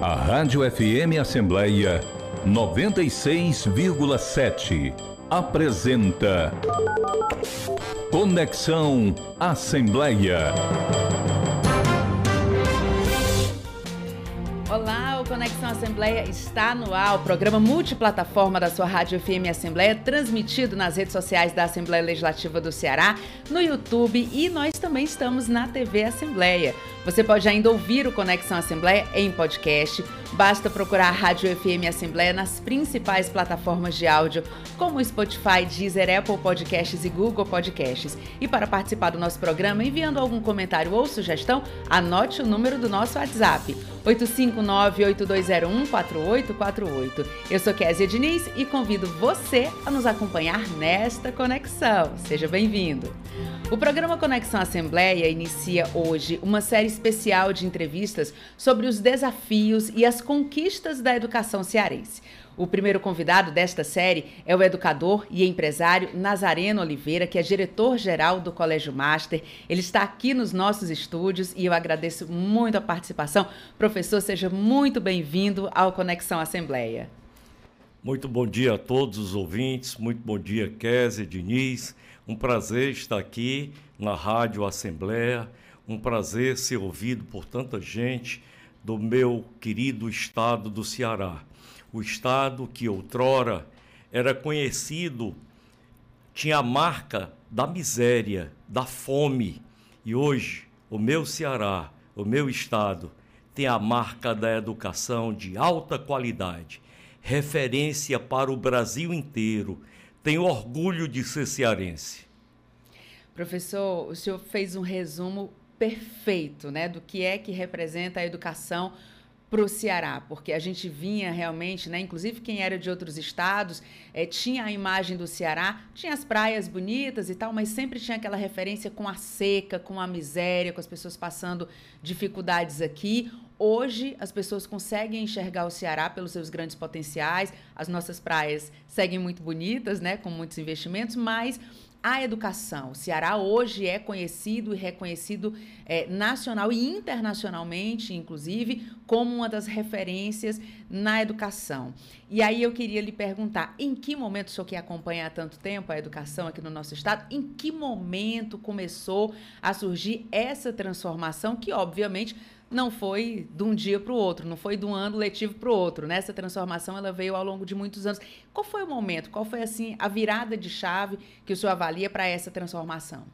A Rádio FM Assembleia 96,7 apresenta Conexão Assembleia. Olá, Conexão Assembleia está no ar, o programa multiplataforma da sua Rádio FM Assembleia, transmitido nas redes sociais da Assembleia Legislativa do Ceará, no YouTube e nós também estamos na TV Assembleia. Você pode ainda ouvir o Conexão Assembleia em podcast. Basta procurar a Rádio FM Assembleia nas principais plataformas de áudio, como Spotify, Deezer, Apple Podcasts e Google Podcasts. E para participar do nosso programa, enviando algum comentário ou sugestão, anote o número do nosso WhatsApp, 859-8201-4848. Eu sou Késia Diniz e convido você a nos acompanhar nesta conexão. Seja bem-vindo. O programa Conexão Assembleia inicia hoje uma série especial de entrevistas sobre os desafios e as conquistas da educação cearense. O primeiro convidado desta série é o educador e empresário Nazareno Oliveira, que é diretor-geral do Colégio Master. Ele está aqui nos nossos estúdios e eu agradeço muito a participação. Professor, seja muito bem-vindo ao Conexão Assembleia. Muito bom dia a todos os ouvintes, muito bom dia, Kézia, Diniz. Um prazer estar aqui na Rádio Assembleia, um prazer ser ouvido por tanta gente do meu querido estado do Ceará. O estado que outrora era conhecido, tinha a marca da miséria, da fome, e hoje o meu Ceará, o meu estado, tem a marca da educação de alta qualidade, referência para o Brasil inteiro tenho orgulho de ser cearense. Professor, o senhor fez um resumo perfeito né, do que é que representa a educação para o Ceará, porque a gente vinha realmente, né, inclusive quem era de outros estados, é, tinha a imagem do Ceará, tinha as praias bonitas e tal, mas sempre tinha aquela referência com a seca, com a miséria, com as pessoas passando dificuldades aqui. Hoje, as pessoas conseguem enxergar o Ceará pelos seus grandes potenciais. As nossas praias seguem muito bonitas, né, com muitos investimentos, mas a educação. O Ceará hoje é conhecido e reconhecido é, nacional e internacionalmente, inclusive, como uma das referências na educação. E aí eu queria lhe perguntar, em que momento, o senhor que acompanha há tanto tempo a educação aqui no nosso estado, em que momento começou a surgir essa transformação que, obviamente, não foi de um dia para o outro, não foi de um ano letivo para o outro. Né? Essa transformação ela veio ao longo de muitos anos. Qual foi o momento? Qual foi assim a virada de chave que o senhor avalia para essa transformação?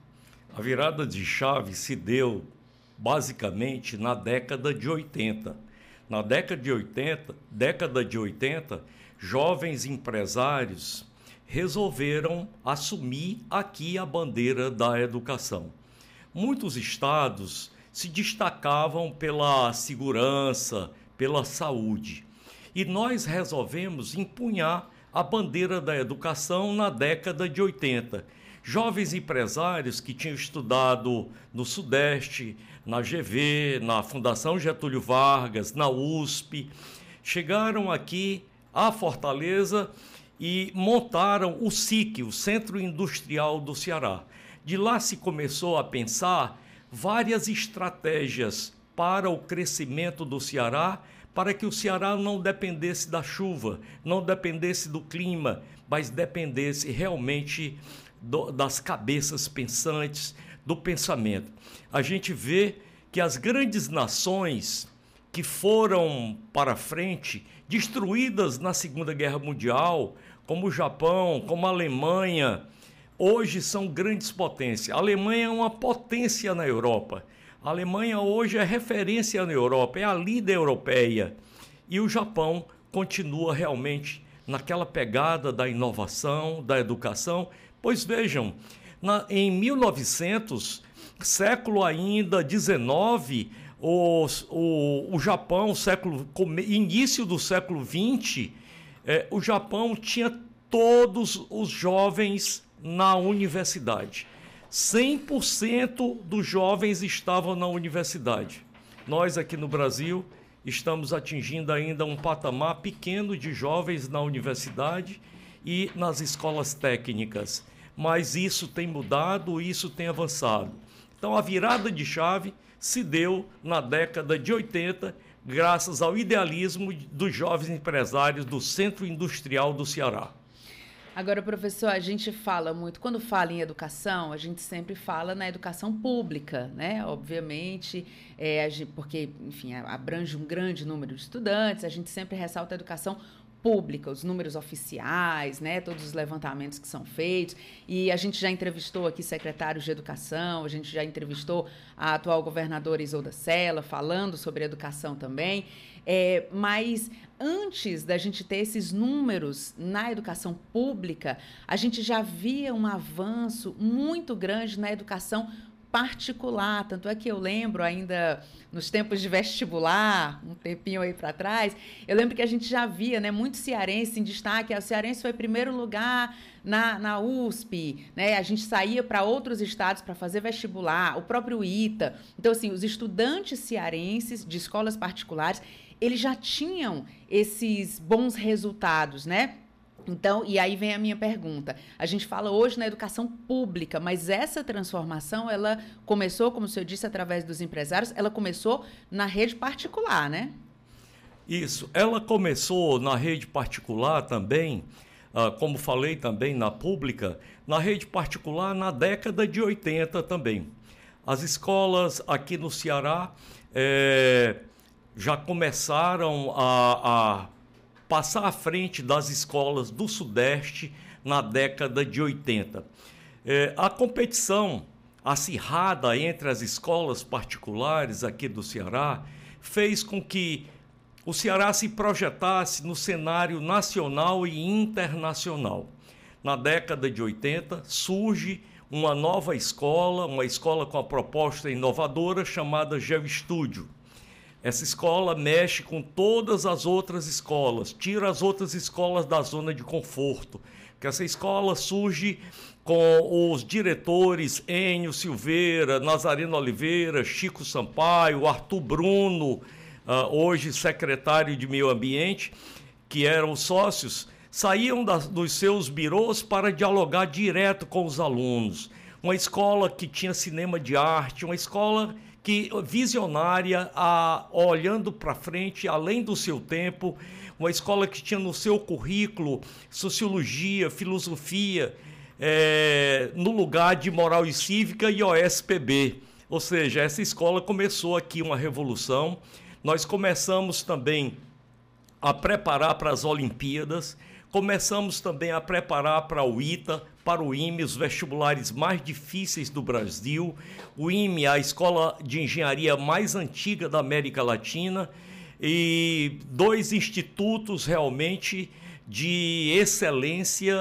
A virada de chave se deu basicamente na década de 80. Na década de 80, década de 80, jovens empresários resolveram assumir aqui a bandeira da educação. Muitos estados se destacavam pela segurança, pela saúde. E nós resolvemos empunhar a bandeira da educação na década de 80. Jovens empresários que tinham estudado no Sudeste, na GV, na Fundação Getúlio Vargas, na USP, chegaram aqui à Fortaleza e montaram o SIC, o Centro Industrial do Ceará. De lá se começou a pensar várias estratégias para o crescimento do Ceará, para que o Ceará não dependesse da chuva, não dependesse do clima, mas dependesse realmente do, das cabeças pensantes, do pensamento. A gente vê que as grandes nações que foram para frente, destruídas na Segunda Guerra Mundial, como o Japão, como a Alemanha, hoje são grandes potências. A Alemanha é uma potência na Europa. A Alemanha hoje é referência na Europa, é a líder europeia. E o Japão continua realmente naquela pegada da inovação, da educação. Pois vejam, na, em 1900, século ainda 19, o, o, o Japão, século, início do século 20, é, o Japão tinha todos os jovens na universidade. 100% dos jovens estavam na universidade. Nós aqui no Brasil estamos atingindo ainda um patamar pequeno de jovens na universidade e nas escolas técnicas. Mas isso tem mudado, isso tem avançado. Então a virada de chave se deu na década de 80, graças ao idealismo dos jovens empresários do Centro Industrial do Ceará. Agora, professor, a gente fala muito, quando fala em educação, a gente sempre fala na educação pública, né? Obviamente, é, porque, enfim, abrange um grande número de estudantes, a gente sempre ressalta a educação pública, os números oficiais, né, todos os levantamentos que são feitos. E a gente já entrevistou aqui secretários de educação, a gente já entrevistou a atual governadora Isolda Sela, falando sobre educação também. É, mas antes da gente ter esses números na educação pública, a gente já via um avanço muito grande na educação particular. Tanto é que eu lembro ainda nos tempos de vestibular, um tempinho aí para trás, eu lembro que a gente já via, né, muito cearense em destaque. O cearense foi primeiro lugar na, na USP, né? A gente saía para outros estados para fazer vestibular, o próprio ITA. Então, assim, os estudantes cearenses de escolas particulares, eles já tinham esses bons resultados, né? Então, e aí vem a minha pergunta. A gente fala hoje na educação pública, mas essa transformação, ela começou, como o senhor disse, através dos empresários, ela começou na rede particular, né? Isso. Ela começou na rede particular também, uh, como falei também na pública, na rede particular na década de 80 também. As escolas aqui no Ceará é, já começaram a, a passar à frente das escolas do Sudeste na década de 80. É, a competição acirrada entre as escolas particulares aqui do Ceará fez com que o Ceará se projetasse no cenário nacional e internacional. Na década de 80, surge uma nova escola, uma escola com a proposta inovadora chamada GeoEstúdio. Essa escola mexe com todas as outras escolas, tira as outras escolas da zona de conforto. Que essa escola surge com os diretores Enio Silveira, Nazareno Oliveira, Chico Sampaio, Arthur Bruno, uh, hoje secretário de Meio Ambiente, que eram sócios, saíam dos seus birôs para dialogar direto com os alunos. Uma escola que tinha cinema de arte, uma escola que visionária, a, olhando para frente, além do seu tempo, uma escola que tinha no seu currículo sociologia, filosofia, é, no lugar de moral e cívica e OSPB. Ou seja, essa escola começou aqui uma revolução. Nós começamos também a preparar para as Olimpíadas, começamos também a preparar para o ITA, para o IME, os vestibulares mais difíceis do Brasil. O IME, a escola de engenharia mais antiga da América Latina, e dois institutos realmente de excelência,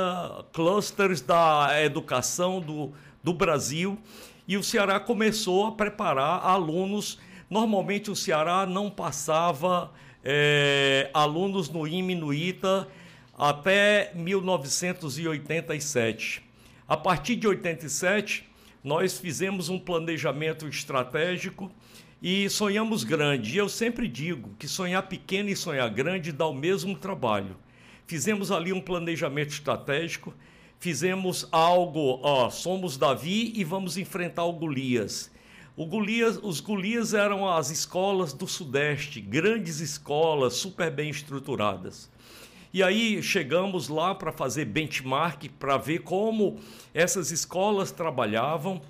clusters da educação do, do Brasil. E o Ceará começou a preparar alunos. Normalmente o Ceará não passava é, alunos no IME, no ITA, até 1987. A partir de 87, nós fizemos um planejamento estratégico e sonhamos grande. E eu sempre digo que sonhar pequeno e sonhar grande dá o mesmo trabalho. Fizemos ali um planejamento estratégico, fizemos algo, ó, somos Davi e vamos enfrentar o Golias. O Golias, os Golias eram as escolas do Sudeste, grandes escolas, super bem estruturadas. E aí chegamos lá para fazer benchmark, para ver como essas escolas trabalhavam.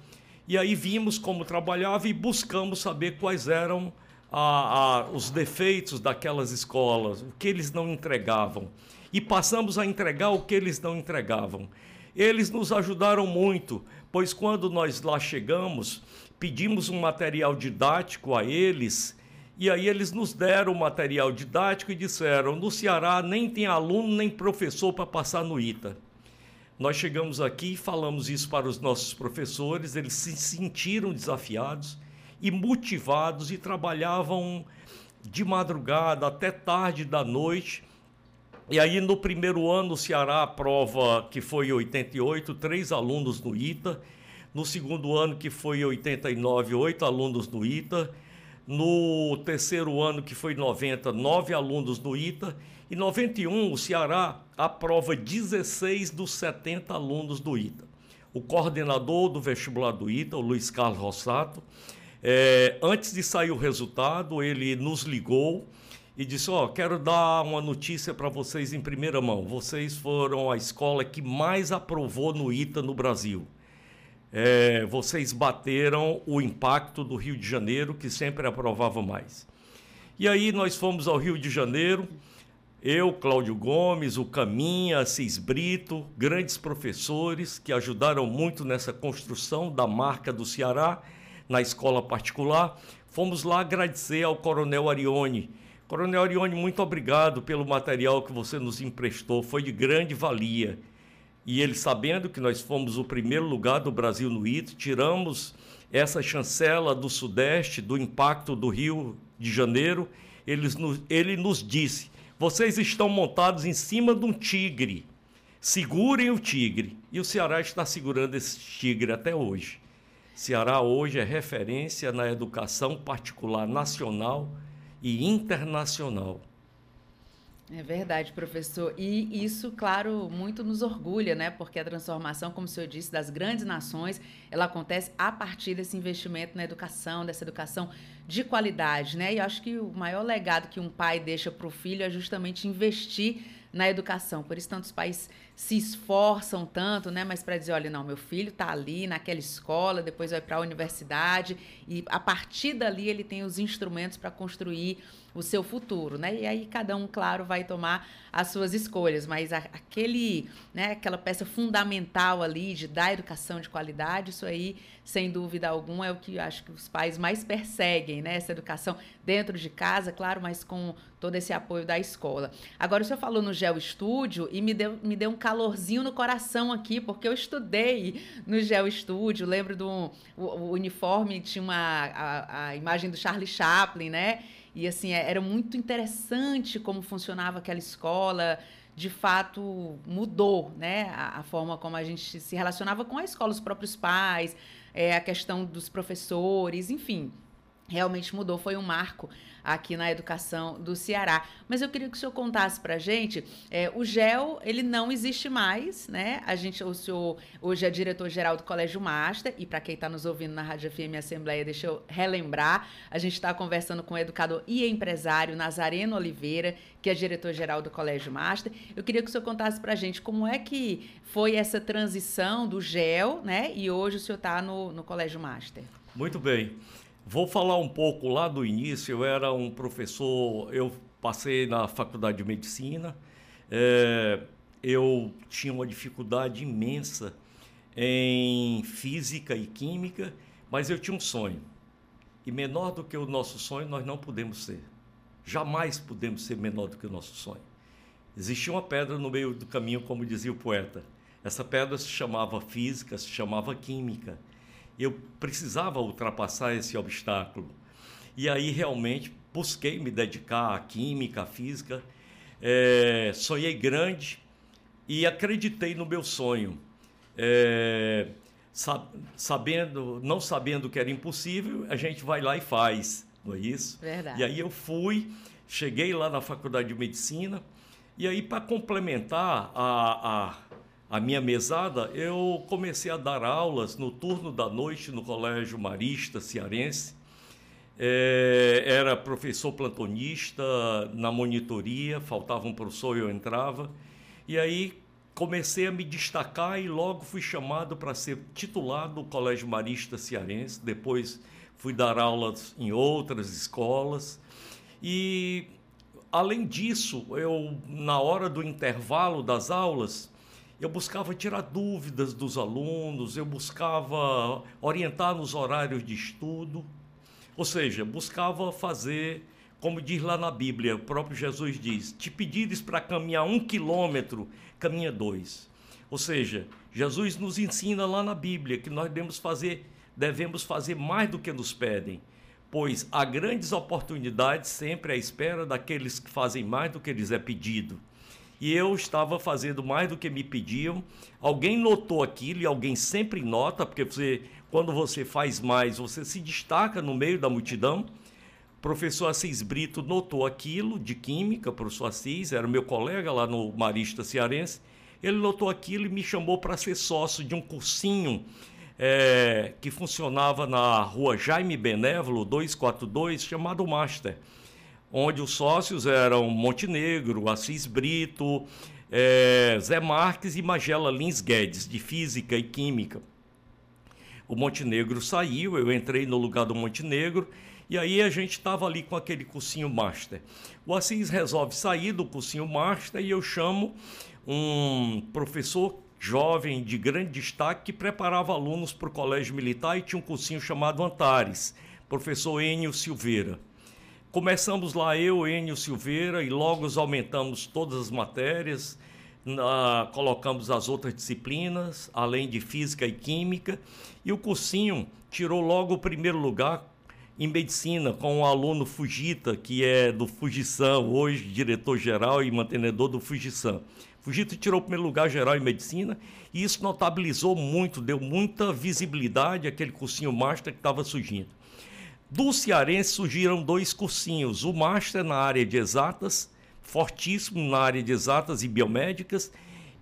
E aí vimos como trabalhava e buscamos saber quais eram a, a, os defeitos daquelas escolas, o que eles não entregavam. E passamos a entregar o que eles não entregavam. Eles nos ajudaram muito, pois quando nós lá chegamos, pedimos um material didático a eles e aí eles nos deram o material didático e disseram: no Ceará nem tem aluno nem professor para passar no ITA. Nós chegamos aqui e falamos isso para os nossos professores, eles se sentiram desafiados e motivados e trabalhavam de madrugada até tarde da noite. E aí, no primeiro ano, o Ceará aprova, que foi 88, três alunos no ITA. No segundo ano, que foi 89, oito alunos no ITA no terceiro ano, que foi 90, nove alunos no ITA. Em 91, o Ceará aprova 16 dos 70 alunos do ITA. O coordenador do vestibular do ITA, o Luiz Carlos Rossato, É, antes de sair o resultado, ele nos ligou e disse: Ó, oh, quero dar uma notícia para vocês em primeira mão. Vocês foram a escola que mais aprovou no ITA no Brasil. É, vocês bateram o impacto do Rio de Janeiro, que sempre aprovava mais. E aí nós fomos ao Rio de Janeiro, eu, Cláudio Gomes, o Caminha, Assis Brito, grandes professores que ajudaram muito nessa construção da marca do Ceará na escola particular. Fomos lá agradecer ao Coronel Arione. Coronel Arione, muito obrigado pelo material que você nos emprestou, foi de grande valia. E ele, sabendo que nós fomos o primeiro lugar do Brasil no IT, tiramos essa chancela do Sudeste, do impacto do Rio de Janeiro, nos, ele nos disse: vocês estão montados em cima de um tigre. Segurem o tigre. E o Ceará está segurando esse tigre até hoje. Ceará hoje é referência na educação particular nacional e internacional. É verdade, professor. E isso, claro, muito nos orgulha, né? Porque a transformação, como o senhor disse, das grandes nações, ela acontece a partir desse investimento na educação, dessa educação de qualidade, né? E eu acho que o maior legado que um pai deixa para o filho é justamente investir na educação. Por isso tantos pais se esforçam tanto, né? Mas para dizer, olha, não, meu filho está ali naquela escola, depois vai para a universidade e a partir dali ele tem os instrumentos para construir o seu futuro, né? E aí cada um, claro, vai tomar as suas escolhas, mas aquele, né, aquela peça fundamental ali de dar educação de qualidade, isso aí, sem dúvida alguma, é o que acho que os pais mais perseguem, né? Essa educação dentro de casa, claro, mas com todo esse apoio da escola. Agora, o senhor falou no Geo Estúdio e me deu, me deu um calorzinho no coração aqui, porque eu estudei no Geo Estúdio, lembro do o, o uniforme, tinha uma, a, a imagem do Charlie Chaplin, né? E assim, é, era muito interessante como funcionava aquela escola. De fato, mudou né? a, a forma como a gente se relacionava com a escola, os próprios pais, é, a questão dos professores, enfim realmente mudou, foi um marco aqui na educação do Ceará. Mas eu queria que o senhor contasse para a gente, é, o GEL, ele não existe mais, né? A gente, o senhor hoje é diretor-geral do Colégio Master, e para quem está nos ouvindo na Rádio FM Assembleia, deixa eu relembrar, a gente está conversando com o educador e empresário Nazareno Oliveira, que é diretor-geral do Colégio Master. Eu queria que o senhor contasse para a gente como é que foi essa transição do GEL, né? E hoje o senhor está no, no Colégio Master. Muito bem. Vou falar um pouco lá do início. Eu era um professor, eu passei na faculdade de medicina. É, eu tinha uma dificuldade imensa em física e química, mas eu tinha um sonho. E menor do que o nosso sonho, nós não podemos ser. Jamais podemos ser menor do que o nosso sonho. Existia uma pedra no meio do caminho, como dizia o poeta. Essa pedra se chamava física, se chamava química eu precisava ultrapassar esse obstáculo. E aí realmente busquei me dedicar à química, à física. É, sonhei grande e acreditei no meu sonho. É, sabendo, não sabendo que era impossível, a gente vai lá e faz, não é isso? Verdade. E aí eu fui, cheguei lá na faculdade de medicina, e aí para complementar a, a a minha mesada, eu comecei a dar aulas no turno da noite no Colégio Marista Cearense. É, era professor plantonista na monitoria, faltava um professor e eu entrava. E aí comecei a me destacar e logo fui chamado para ser titular do Colégio Marista Cearense. Depois fui dar aulas em outras escolas. E além disso, eu na hora do intervalo das aulas, eu buscava tirar dúvidas dos alunos, eu buscava orientar nos horários de estudo, ou seja, buscava fazer, como diz lá na Bíblia, o próprio Jesus diz: te pedires para caminhar um quilômetro, caminha dois. Ou seja, Jesus nos ensina lá na Bíblia que nós devemos fazer, devemos fazer mais do que nos pedem, pois há grandes oportunidades sempre à espera daqueles que fazem mais do que lhes é pedido e eu estava fazendo mais do que me pediam. Alguém notou aquilo e alguém sempre nota, porque você, quando você faz mais, você se destaca no meio da multidão. O professor Assis Brito notou aquilo de química, professor Assis, era meu colega lá no Marista Cearense. Ele notou aquilo e me chamou para ser sócio de um cursinho é, que funcionava na rua Jaime Benévolo 242, chamado Master, onde os sócios eram Montenegro, Assis Brito, é, Zé Marques e Magela Lins Guedes, de Física e Química. O Montenegro saiu, eu entrei no lugar do Montenegro, e aí a gente estava ali com aquele cursinho Master. O Assis resolve sair do cursinho Master e eu chamo um professor jovem de grande destaque que preparava alunos para o colégio militar e tinha um cursinho chamado Antares, professor Enio Silveira. Começamos lá eu, Enio Silveira, e logo aumentamos todas as matérias, na, colocamos as outras disciplinas, além de física e química, e o cursinho tirou logo o primeiro lugar em medicina com o aluno Fujita, que é do Fujisan, hoje diretor-geral e mantenedor do Fujisan. Fujita tirou o primeiro lugar geral em medicina e isso notabilizou muito, deu muita visibilidade àquele cursinho master que estava surgindo. Do cearense surgiram dois cursinhos, o master na área de exatas, fortíssimo na área de exatas e biomédicas,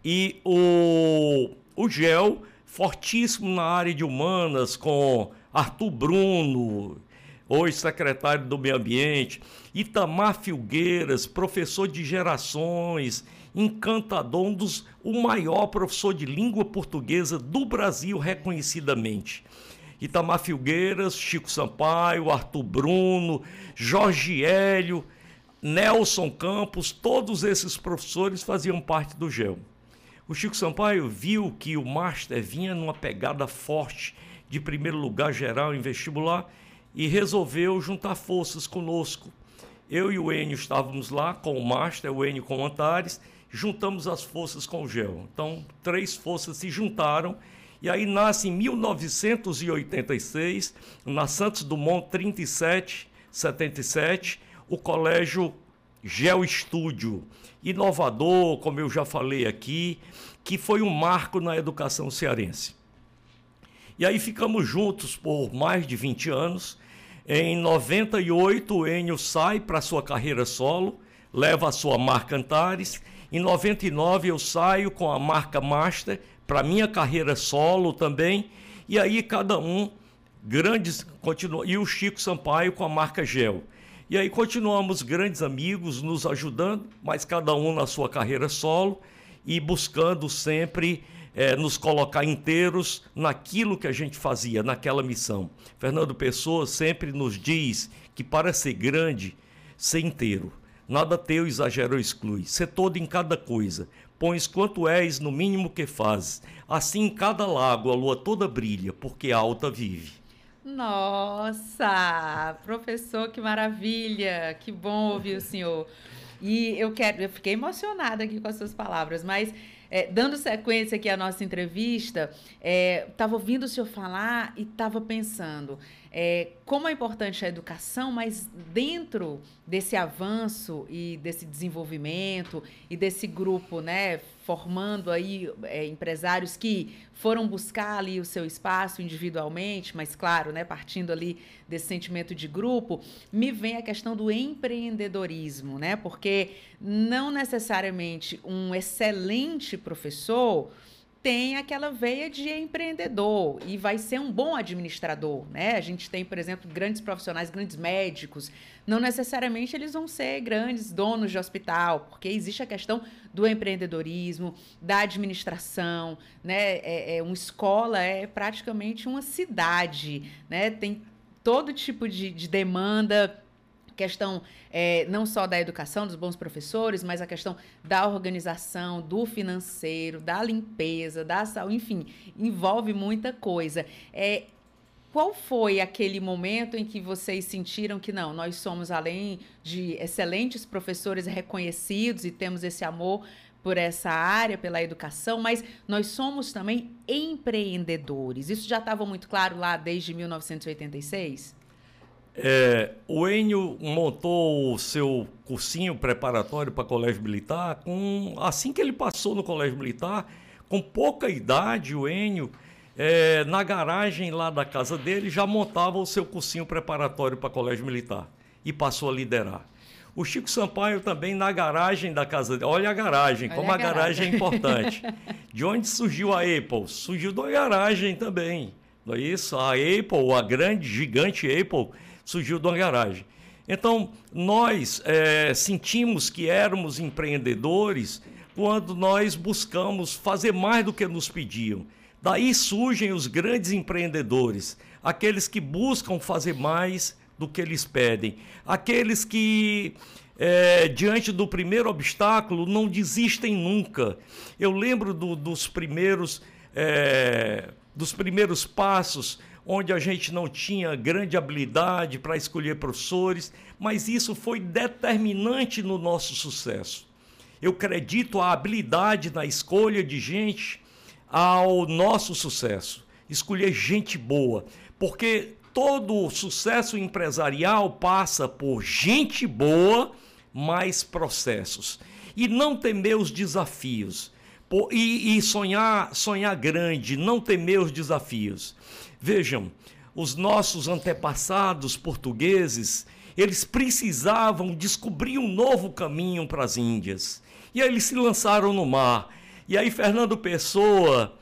e o, o GEL, fortíssimo na área de humanas, com Arthur Bruno, hoje secretário do Meio Ambiente, Itamar Filgueiras, professor de gerações, encantador, um dos, o maior professor de língua portuguesa do Brasil, reconhecidamente. Itamar Filgueiras, Chico Sampaio, Arthur Bruno, Jorge Hélio, Nelson Campos, todos esses professores faziam parte do GEL. O Chico Sampaio viu que o Master vinha numa pegada forte de primeiro lugar geral em vestibular e resolveu juntar forças conosco. Eu e o Enio estávamos lá com o Master, o Enio com o Antares, juntamos as forças com o GEL. Então, três forças se juntaram e aí nasce em 1986, na Santos Dumont 37, 77, o Colégio Geo Estúdio, inovador, como eu já falei aqui, que foi um marco na educação cearense. E aí ficamos juntos por mais de 20 anos. Em 98, o Enio sai para sua carreira solo, leva a sua marca Antares. Em 99, eu saio com a marca Master para minha carreira solo também. E aí cada um grandes continua e o Chico Sampaio com a marca Gel. E aí continuamos grandes amigos, nos ajudando, mas cada um na sua carreira solo e buscando sempre é, nos colocar inteiros naquilo que a gente fazia, naquela missão. Fernando Pessoa sempre nos diz que para ser grande, ser inteiro. Nada teu exagero exclui, ser todo em cada coisa. Pões quanto és no mínimo que fazes. Assim em cada lago a lua toda brilha, porque alta vive. Nossa, professor, que maravilha! Que bom ouvir o senhor. E eu quero, eu fiquei emocionada aqui com as suas palavras, mas é, dando sequência aqui à nossa entrevista, estava é, ouvindo o senhor falar e estava pensando é, como é importante a educação, mas dentro desse avanço e desse desenvolvimento e desse grupo, né, formando aí é, empresários que foram buscar ali o seu espaço individualmente, mas claro, né, partindo ali desse sentimento de grupo, me vem a questão do empreendedorismo, né, porque não necessariamente um excelente professor tem aquela veia de empreendedor e vai ser um bom administrador, né? A gente tem, por exemplo, grandes profissionais, grandes médicos, não necessariamente eles vão ser grandes donos de hospital, porque existe a questão do empreendedorismo, da administração, né? É, é uma escola é praticamente uma cidade, né? Tem todo tipo de, de demanda questão é, não só da educação, dos bons professores, mas a questão da organização, do financeiro, da limpeza, da saúde, enfim, envolve muita coisa. É, qual foi aquele momento em que vocês sentiram que não, nós somos além de excelentes professores reconhecidos e temos esse amor por essa área, pela educação, mas nós somos também empreendedores. Isso já estava muito claro lá desde 1986? É, o Enio montou o seu cursinho preparatório para colégio militar com assim que ele passou no colégio militar, com pouca idade, o Enio é, na garagem lá da casa dele já montava o seu cursinho preparatório para colégio militar e passou a liderar. O Chico Sampaio também na garagem da casa dele. Olha a garagem, Olha como a garagem. garagem é importante. De onde surgiu a Apple? Surgiu da garagem também. Não é isso? A Apple, a grande, gigante Apple, surgiu de uma garagem. Então, nós é, sentimos que éramos empreendedores quando nós buscamos fazer mais do que nos pediam. Daí surgem os grandes empreendedores, aqueles que buscam fazer mais do que eles pedem, aqueles que, é, diante do primeiro obstáculo, não desistem nunca. Eu lembro do, dos primeiros. É, dos primeiros passos, onde a gente não tinha grande habilidade para escolher professores, mas isso foi determinante no nosso sucesso. Eu acredito a habilidade na escolha de gente ao nosso sucesso. Escolher gente boa, porque todo sucesso empresarial passa por gente boa, mais processos. E não temer os desafios. E, sonhar, sonhar grande, não temer os desafios. Vejam, os nossos antepassados portugueses, eles precisavam descobrir um novo caminho para as Índias. E aí eles se lançaram no mar. E aí Fernando Pessoa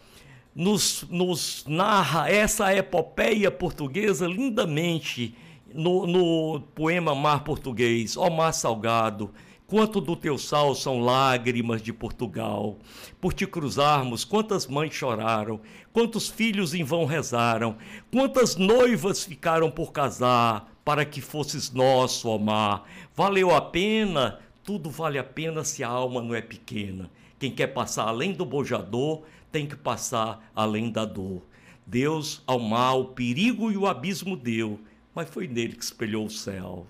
nos, nos narra essa epopeia portuguesa lindamente no, no poema Mar Português, ó mar salgado, quanto do teu sal são lágrimas de Portugal. Por te cruzarmos, quantas mães choraram, quantos filhos em vão rezaram, quantas noivas ficaram por casar, para que fosses nosso, ó mar. Valeu a pena tudo vale a pena se a alma não é pequena. Quem quer passar além do bojador tem que passar além da dor. Deus ao mal, o perigo e o abismo deu, mas foi nele que espelhou o céu.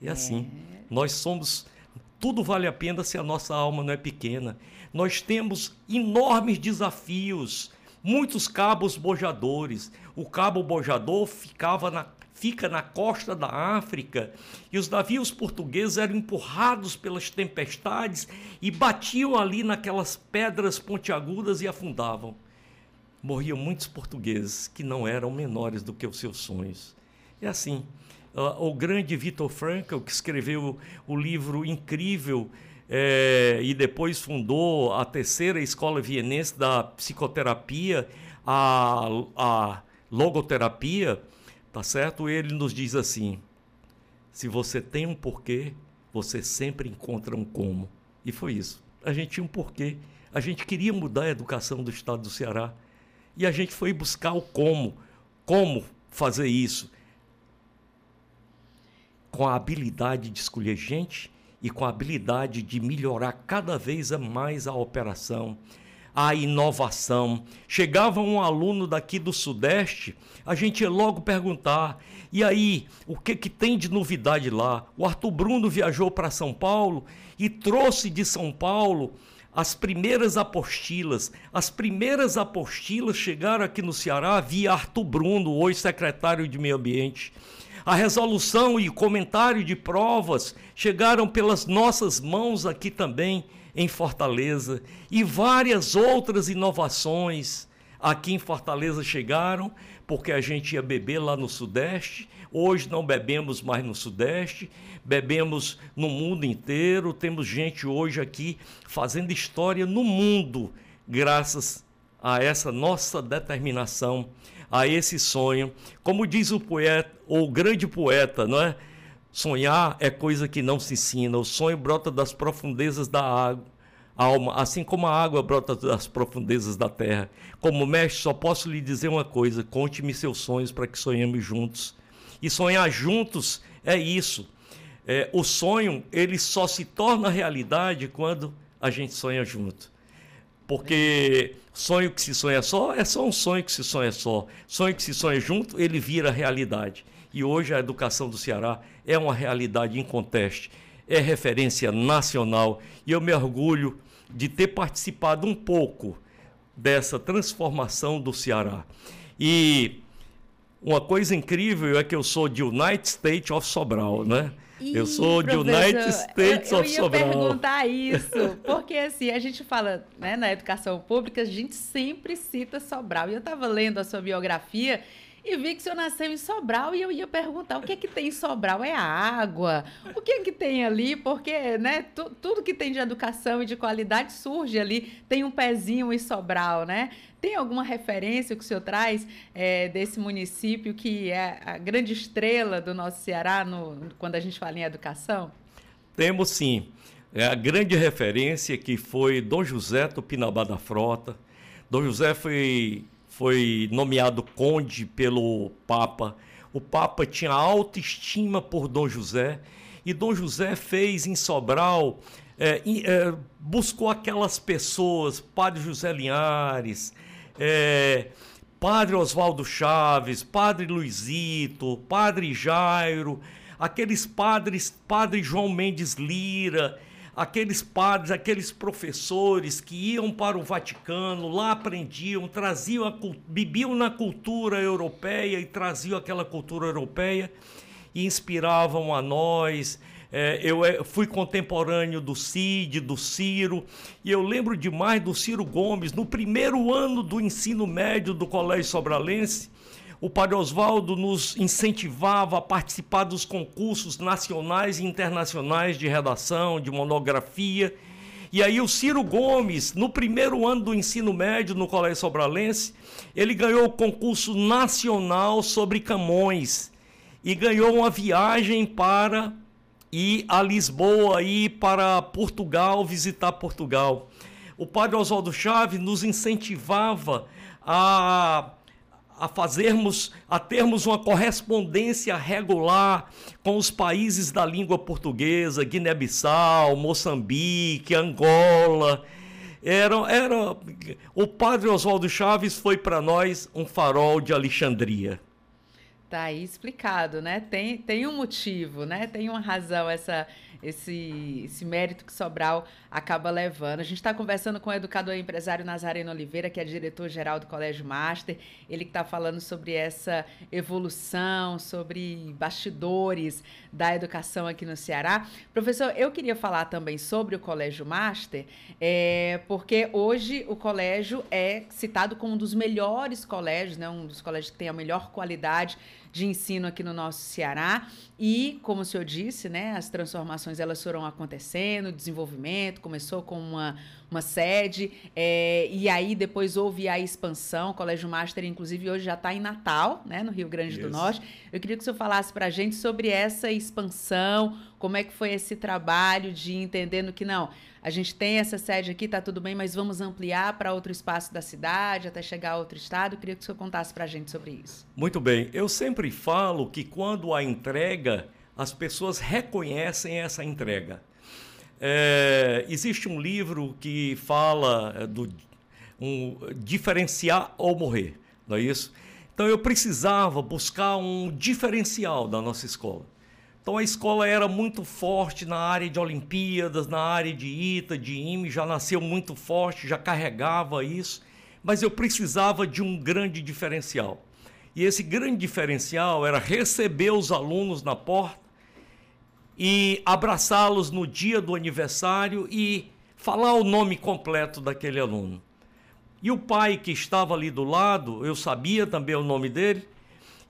E assim, é. nós somos. Tudo vale a pena se a nossa alma não é pequena. Nós temos enormes desafios, muitos cabos bojadores. O cabo bojador ficava na fica na costa da África, e os navios portugueses eram empurrados pelas tempestades e batiam ali naquelas pedras pontiagudas e afundavam. Morriam muitos portugueses que não eram menores do que os seus sonhos. É assim, o grande Viktor Frankl, que escreveu o livro incrível é, e depois fundou a terceira escola vienense da psicoterapia, a, a logoterapia, Tá certo? Ele nos diz assim: se você tem um porquê, você sempre encontra um como. E foi isso. A gente tinha um porquê. A gente queria mudar a educação do estado do Ceará. E a gente foi buscar o como. Como fazer isso? Com a habilidade de escolher gente e com a habilidade de melhorar cada vez mais a operação a inovação. Chegava um aluno daqui do Sudeste, a gente ia logo perguntar: e aí, o que, que tem de novidade lá? O Arthur Bruno viajou para São Paulo e trouxe de São Paulo as primeiras apostilas. As primeiras apostilas chegaram aqui no Ceará via Arthur Bruno, hoje secretário de Meio Ambiente. A resolução e comentário de provas chegaram pelas nossas mãos aqui também em Fortaleza e várias outras inovações aqui em Fortaleza chegaram, porque a gente ia beber lá no Sudeste. Hoje não bebemos mais no Sudeste, bebemos no mundo inteiro. Temos gente hoje aqui fazendo história no mundo, graças a essa nossa determinação, a esse sonho. Como diz o poeta, o grande poeta, não é? Sonhar é coisa que não se ensina. O sonho brota das profundezas da água, alma, assim como a água brota das profundezas da terra. Como mestre, só posso lhe dizer uma coisa: conte-me seus sonhos para que sonhemos juntos. E sonhar juntos é isso. É, o sonho ele só se torna realidade quando a gente sonha junto. Porque sonho que se sonha só é só um sonho que se sonha só. Sonho que se sonha junto, ele vira realidade. E hoje a educação do Ceará é uma realidade inconteste, é referência nacional e eu me orgulho de ter participado um pouco dessa transformação do Ceará. E uma coisa incrível é que eu sou de United States of Sobral, né? Ih, eu sou de United States eu, eu of Sobral. Eu ia perguntar isso, porque assim, a gente fala né, na educação pública, a gente sempre cita Sobral. E eu estava lendo a sua biografia e vi que o senhor nasceu em Sobral e eu ia perguntar o que é que tem em Sobral? É a água? O que é que tem ali? Porque né, tu, tudo que tem de educação e de qualidade surge ali, tem um pezinho em Sobral, né? Tem alguma referência que o senhor traz é, desse município que é a grande estrela do nosso Ceará no, quando a gente fala em educação? Temos sim. É a grande referência que foi Dom José Tupinambá da Frota. Dom José foi foi nomeado conde pelo Papa. O Papa tinha alta estima por Dom José e Dom José fez em Sobral, é, é, buscou aquelas pessoas, Padre José Linhares, é, Padre Oswaldo Chaves, Padre Luizito, Padre Jairo, aqueles padres, Padre João Mendes Lira, aqueles padres, aqueles professores que iam para o Vaticano, lá aprendiam, traziam, a, bebiam na cultura europeia e traziam aquela cultura europeia e inspiravam a nós. É, eu é, fui contemporâneo do Cid, do Ciro, e eu lembro demais do Ciro Gomes, no primeiro ano do ensino médio do Colégio Sobralense, o Padre Oswaldo nos incentivava a participar dos concursos nacionais e internacionais de redação, de monografia. E aí o Ciro Gomes, no primeiro ano do ensino médio no Colégio Sobralense, ele ganhou o concurso nacional sobre Camões e ganhou uma viagem para ir a Lisboa, ir para Portugal, visitar Portugal. O padre Oswaldo Chaves nos incentivava a a fazermos, a termos uma correspondência regular com os países da língua portuguesa, Guiné-Bissau, Moçambique, Angola. Era, era, o padre Oswaldo Chaves foi para nós um farol de Alexandria. Tá aí explicado, né? Tem, tem um motivo, né? Tem uma razão essa esse, esse mérito que Sobral acaba levando. A gente está conversando com o educador e empresário Nazareno Oliveira, que é diretor-geral do Colégio Master, ele que está falando sobre essa evolução, sobre bastidores da educação aqui no Ceará. Professor, eu queria falar também sobre o Colégio Master, é, porque hoje o colégio é citado como um dos melhores colégios, né, um dos colégios que tem a melhor qualidade de ensino aqui no nosso Ceará. E, como o senhor disse, né, as transformações elas foram acontecendo, desenvolvimento, começou com uma, uma sede, é, e aí depois houve a expansão. O Colégio Master, inclusive, hoje já está em Natal, né, no Rio Grande Isso. do Norte. Eu queria que o senhor falasse para a gente sobre essa expansão, como é que foi esse trabalho de entendendo que não a gente tem essa sede aqui, está tudo bem, mas vamos ampliar para outro espaço da cidade, até chegar a outro estado. Eu queria que o senhor contasse para a gente sobre isso. Muito bem. Eu sempre falo que quando a entrega, as pessoas reconhecem essa entrega. É, existe um livro que fala é, do um, diferenciar ou morrer, não é isso? Então eu precisava buscar um diferencial da nossa escola. Então a escola era muito forte na área de Olimpíadas, na área de ITA, de IME, já nasceu muito forte, já carregava isso, mas eu precisava de um grande diferencial. E esse grande diferencial era receber os alunos na porta e abraçá-los no dia do aniversário e falar o nome completo daquele aluno. E o pai que estava ali do lado, eu sabia também o nome dele,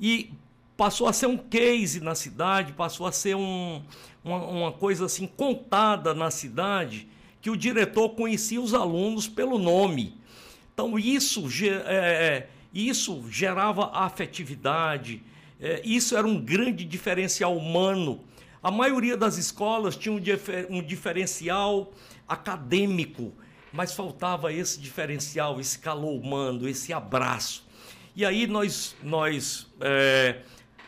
e passou a ser um case na cidade, passou a ser um, uma, uma, coisa assim contada na cidade, que o diretor conhecia os alunos pelo nome. Então isso, é, é, isso gerava afetividade, é, isso era um grande diferencial humano. A maioria das escolas tinha um, um diferencial acadêmico, mas faltava esse diferencial, esse calor humano, esse abraço. E aí nós, nós é,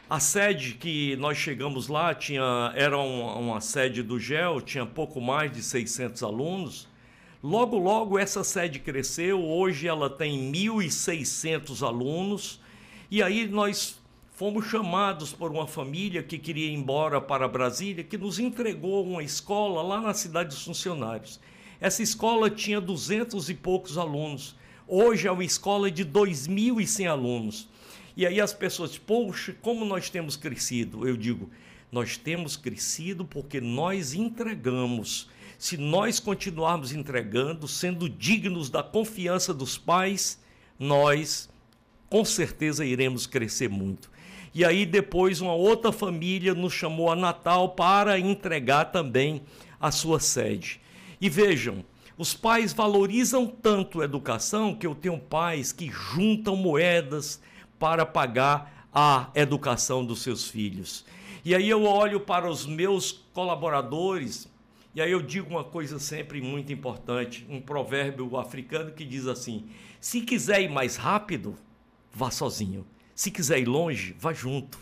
a sede que nós chegamos lá tinha, era uma, uma sede do GEL, tinha pouco mais de 600 alunos. Logo, logo essa sede cresceu, hoje ela tem 1.600 alunos. E aí nós fomos chamados por uma família que queria ir embora para Brasília, que nos entregou uma escola lá na cidade dos funcionários. Essa escola tinha 200 e poucos alunos. Hoje é uma escola de 2.100 alunos. E aí as pessoas, poxa, como nós temos crescido? Eu digo, nós temos crescido porque nós entregamos. Se nós continuarmos entregando, sendo dignos da confiança dos pais, nós com certeza iremos crescer muito. E aí depois uma outra família nos chamou a Natal para entregar também a sua sede. E vejam, os pais valorizam tanto a educação que eu tenho pais que juntam moedas para pagar a educação dos seus filhos. E aí eu olho para os meus colaboradores, e aí eu digo uma coisa sempre muito importante, um provérbio africano que diz assim: se quiser ir mais rápido, vá sozinho. Se quiser ir longe, vá junto.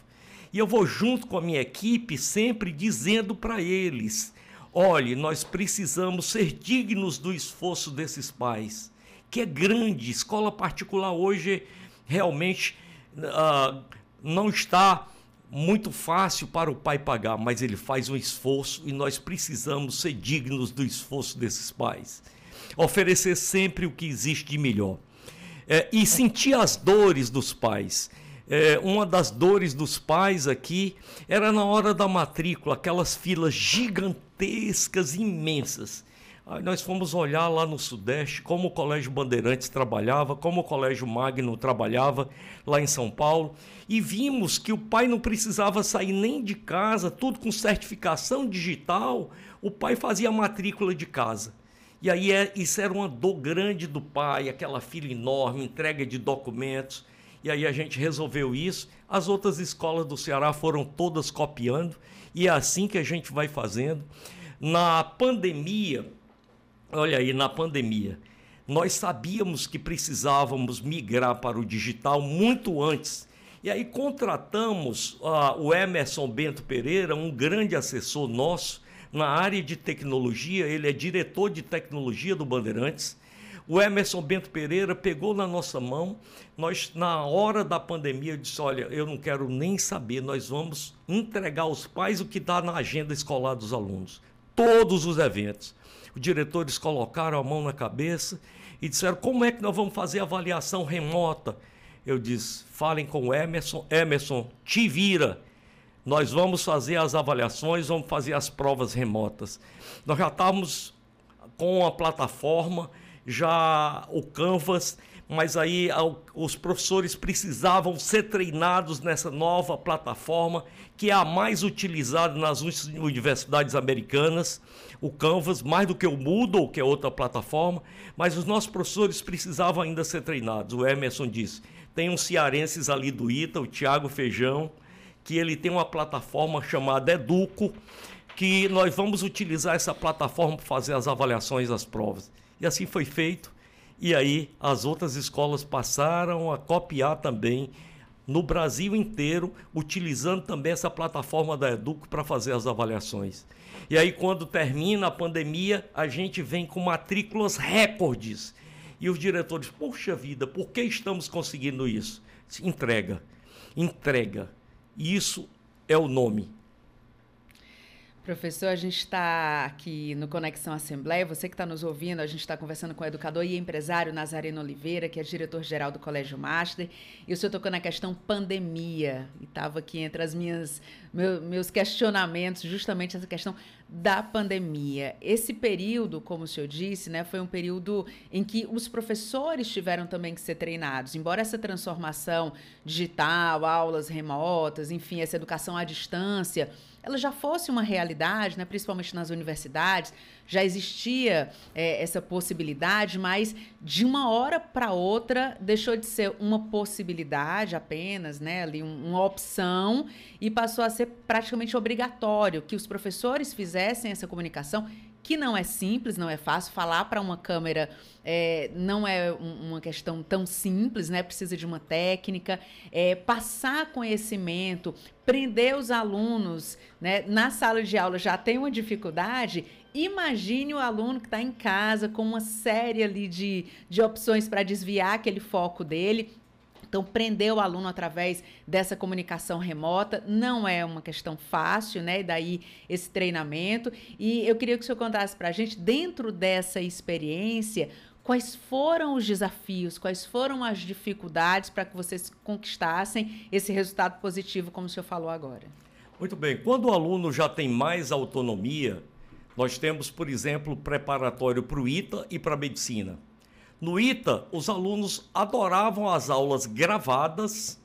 E eu vou junto com a minha equipe, sempre dizendo para eles: olhe, nós precisamos ser dignos do esforço desses pais, que é grande. Escola particular hoje realmente uh, não está muito fácil para o pai pagar, mas ele faz um esforço e nós precisamos ser dignos do esforço desses pais. Oferecer sempre o que existe de melhor. É, e sentir as dores dos pais. É, uma das dores dos pais aqui era na hora da matrícula, aquelas filas gigantescas, imensas. Aí nós fomos olhar lá no Sudeste como o Colégio Bandeirantes trabalhava, como o Colégio Magno trabalhava lá em São Paulo, e vimos que o pai não precisava sair nem de casa, tudo com certificação digital, o pai fazia matrícula de casa. E aí é, isso era uma dor grande do pai, aquela fila enorme, entrega de documentos. E aí a gente resolveu isso. As outras escolas do Ceará foram todas copiando, e é assim que a gente vai fazendo. Na pandemia, olha aí, na pandemia, nós sabíamos que precisávamos migrar para o digital muito antes. E aí contratamos uh, o Emerson Bento Pereira, um grande assessor nosso na área de tecnologia, ele é diretor de tecnologia do Bandeirantes. O Emerson Bento Pereira pegou na nossa mão, nós na hora da pandemia disse, olha, eu não quero nem saber, nós vamos entregar aos pais o que está na agenda escolar dos alunos. Todos os eventos os diretores colocaram a mão na cabeça e disseram: como é que nós vamos fazer avaliação remota? Eu disse: falem com o Emerson, Emerson, te vira. Nós vamos fazer as avaliações, vamos fazer as provas remotas. Nós já estávamos com a plataforma, já o Canvas, mas aí os professores precisavam ser treinados nessa nova plataforma, que é a mais utilizada nas universidades americanas o Canvas, mais do que o Moodle, que é outra plataforma, mas os nossos professores precisavam ainda ser treinados. O Emerson disse: tem uns cearenses ali do ITA, o Tiago Feijão, que ele tem uma plataforma chamada Educo, que nós vamos utilizar essa plataforma para fazer as avaliações das provas. E assim foi feito. E aí as outras escolas passaram a copiar também no Brasil inteiro, utilizando também essa plataforma da Educo para fazer as avaliações. E aí, quando termina a pandemia, a gente vem com matrículas recordes. E os diretores, poxa vida, por que estamos conseguindo isso? Entrega, entrega. Isso é o nome. Professor, a gente está aqui no Conexão Assembleia. Você que está nos ouvindo, a gente está conversando com o educador e empresário Nazareno Oliveira, que é diretor-geral do Colégio Master. E o senhor tocou na questão pandemia. E estava aqui entre as minhas meu, meus questionamentos, justamente essa questão da pandemia. Esse período, como o senhor disse, né, foi um período em que os professores tiveram também que ser treinados. Embora essa transformação digital, aulas remotas, enfim, essa educação à distância ela já fosse uma realidade, né, principalmente nas universidades, já existia é, essa possibilidade, mas de uma hora para outra deixou de ser uma possibilidade apenas, né, ali um, uma opção e passou a ser praticamente obrigatório que os professores fizessem essa comunicação que não é simples, não é fácil. Falar para uma câmera é, não é um, uma questão tão simples, né? Precisa de uma técnica. É, passar conhecimento, prender os alunos né? na sala de aula já tem uma dificuldade. Imagine o aluno que está em casa com uma série ali de, de opções para desviar aquele foco dele então, prender o aluno através dessa comunicação remota não é uma questão fácil, né? E daí esse treinamento. E eu queria que o senhor contasse para a gente, dentro dessa experiência, quais foram os desafios, quais foram as dificuldades para que vocês conquistassem esse resultado positivo, como o senhor falou agora. Muito bem. Quando o aluno já tem mais autonomia, nós temos, por exemplo, preparatório para o ITA e para a medicina. No ITA, os alunos adoravam as aulas gravadas,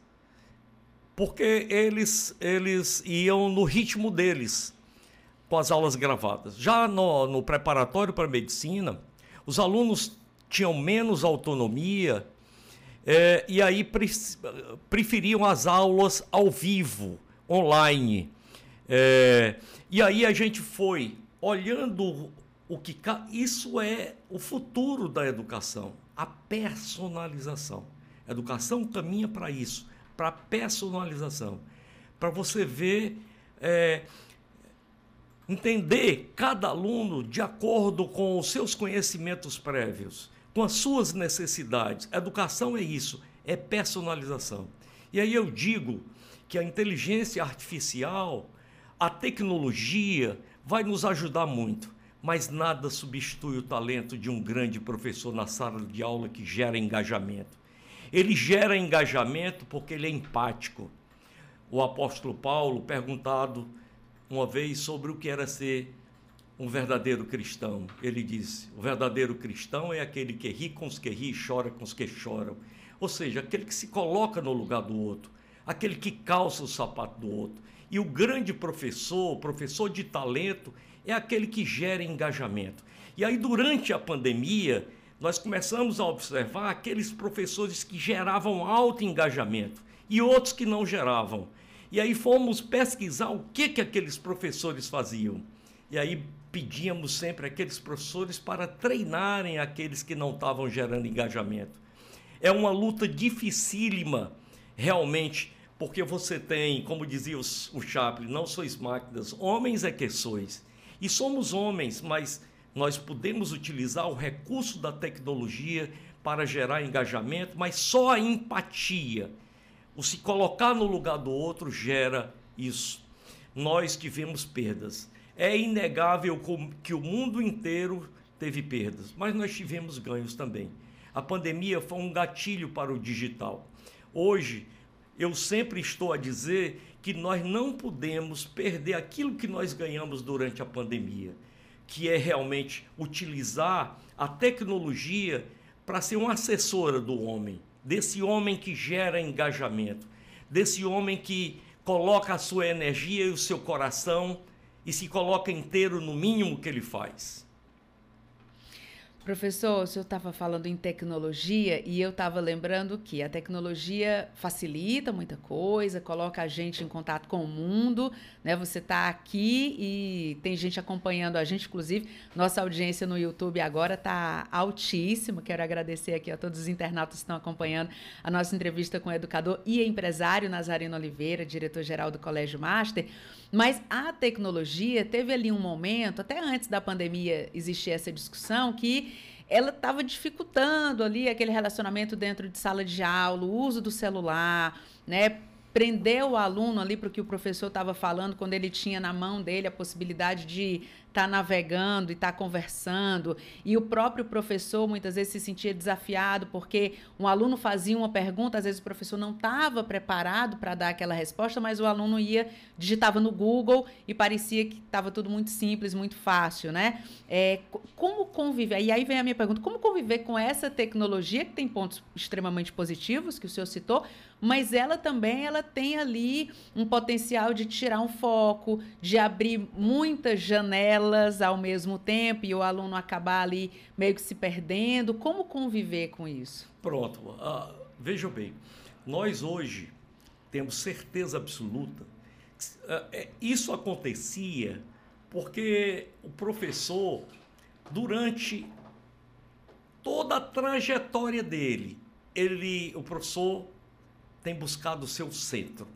porque eles, eles iam no ritmo deles, com as aulas gravadas. Já no, no preparatório para medicina, os alunos tinham menos autonomia é, e aí pre preferiam as aulas ao vivo, online. É, e aí a gente foi olhando o que. Isso é o futuro da educação, a personalização. A educação caminha para isso, para personalização. Para você ver, é, entender cada aluno de acordo com os seus conhecimentos prévios, com as suas necessidades. A educação é isso, é personalização. E aí eu digo que a inteligência artificial, a tecnologia, vai nos ajudar muito mas nada substitui o talento de um grande professor na sala de aula que gera engajamento. Ele gera engajamento porque ele é empático. O apóstolo Paulo, perguntado uma vez sobre o que era ser um verdadeiro cristão, ele disse: o verdadeiro cristão é aquele que ri com os que ri e chora com os que choram. Ou seja, aquele que se coloca no lugar do outro, aquele que calça o sapato do outro. E o grande professor, professor de talento, é aquele que gera engajamento. E aí, durante a pandemia, nós começamos a observar aqueles professores que geravam alto engajamento e outros que não geravam. E aí fomos pesquisar o que, que aqueles professores faziam. E aí pedíamos sempre aqueles professores para treinarem aqueles que não estavam gerando engajamento. É uma luta dificílima, realmente, porque você tem, como dizia o, Chaplin, não sois máquinas, homens é que sois. E somos homens, mas nós podemos utilizar o recurso da tecnologia para gerar engajamento, mas só a empatia, o se colocar no lugar do outro, gera isso. Nós tivemos perdas. É inegável que o mundo inteiro teve perdas, mas nós tivemos ganhos também. A pandemia foi um gatilho para o digital. Hoje, eu sempre estou a dizer que nós não podemos perder aquilo que nós ganhamos durante a pandemia, que é realmente utilizar a tecnologia para ser uma assessora do homem, desse homem que gera engajamento, desse homem que coloca a sua energia e o seu coração e se coloca inteiro no mínimo que ele faz. Professor, o senhor estava falando em tecnologia e eu estava lembrando que a tecnologia facilita muita coisa, coloca a gente em contato com o mundo, né? Você está aqui e tem gente acompanhando a gente, inclusive nossa audiência no YouTube agora está altíssima. Quero agradecer aqui a todos os internautas que estão acompanhando a nossa entrevista com o educador e empresário Nazarino Oliveira, diretor-geral do Colégio Master. Mas a tecnologia teve ali um momento, até antes da pandemia existir essa discussão, que ela estava dificultando ali aquele relacionamento dentro de sala de aula, o uso do celular, né? Prender o aluno ali para o que o professor estava falando quando ele tinha na mão dele a possibilidade de estar tá navegando e estar tá conversando. E o próprio professor muitas vezes se sentia desafiado porque um aluno fazia uma pergunta, às vezes o professor não estava preparado para dar aquela resposta, mas o aluno ia, digitava no Google e parecia que estava tudo muito simples, muito fácil, né? É, como conviver? E aí vem a minha pergunta: como conviver com essa tecnologia que tem pontos extremamente positivos que o senhor citou, mas ela também ela tem ali um potencial de tirar um foco, de abrir muitas janelas ao mesmo tempo e o aluno acabar ali meio que se perdendo. Como conviver com isso? Pronto. Uh, bem, nós hoje temos certeza absoluta que uh, isso acontecia porque o professor, durante toda a trajetória dele, ele, o professor tem buscado o seu centro.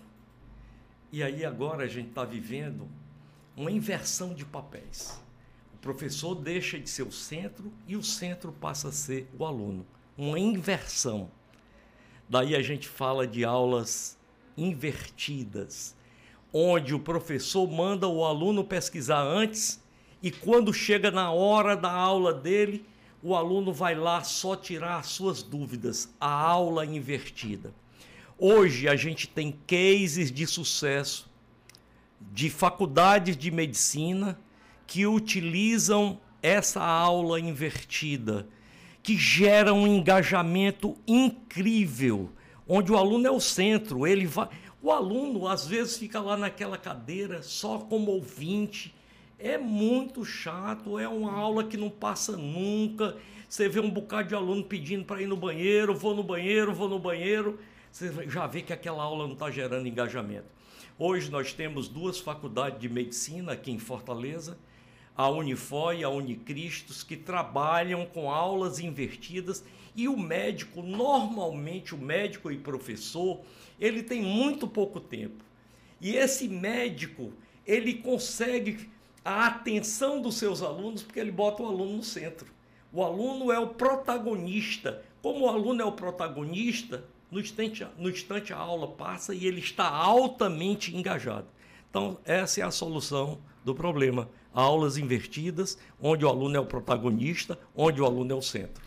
E aí agora a gente está vivendo uma inversão de papéis. O professor deixa de ser o centro e o centro passa a ser o aluno. Uma inversão. Daí a gente fala de aulas invertidas, onde o professor manda o aluno pesquisar antes e quando chega na hora da aula dele, o aluno vai lá só tirar as suas dúvidas, a aula invertida. Hoje a gente tem cases de sucesso de faculdades de medicina que utilizam essa aula invertida, que gera um engajamento incrível, onde o aluno é o centro, ele vai. O aluno às vezes fica lá naquela cadeira só como ouvinte. É muito chato, é uma aula que não passa nunca. Você vê um bocado de aluno pedindo para ir no banheiro, vou no banheiro, vou no banheiro. Você já vê que aquela aula não está gerando engajamento. Hoje nós temos duas faculdades de medicina aqui em Fortaleza, a Unifor e a Unicristos, que trabalham com aulas invertidas e o médico, normalmente o médico e professor, ele tem muito pouco tempo. E esse médico, ele consegue a atenção dos seus alunos porque ele bota o aluno no centro. O aluno é o protagonista. Como o aluno é o protagonista, no instante, no instante a aula passa e ele está altamente engajado. Então, essa é a solução do problema. Aulas invertidas, onde o aluno é o protagonista, onde o aluno é o centro.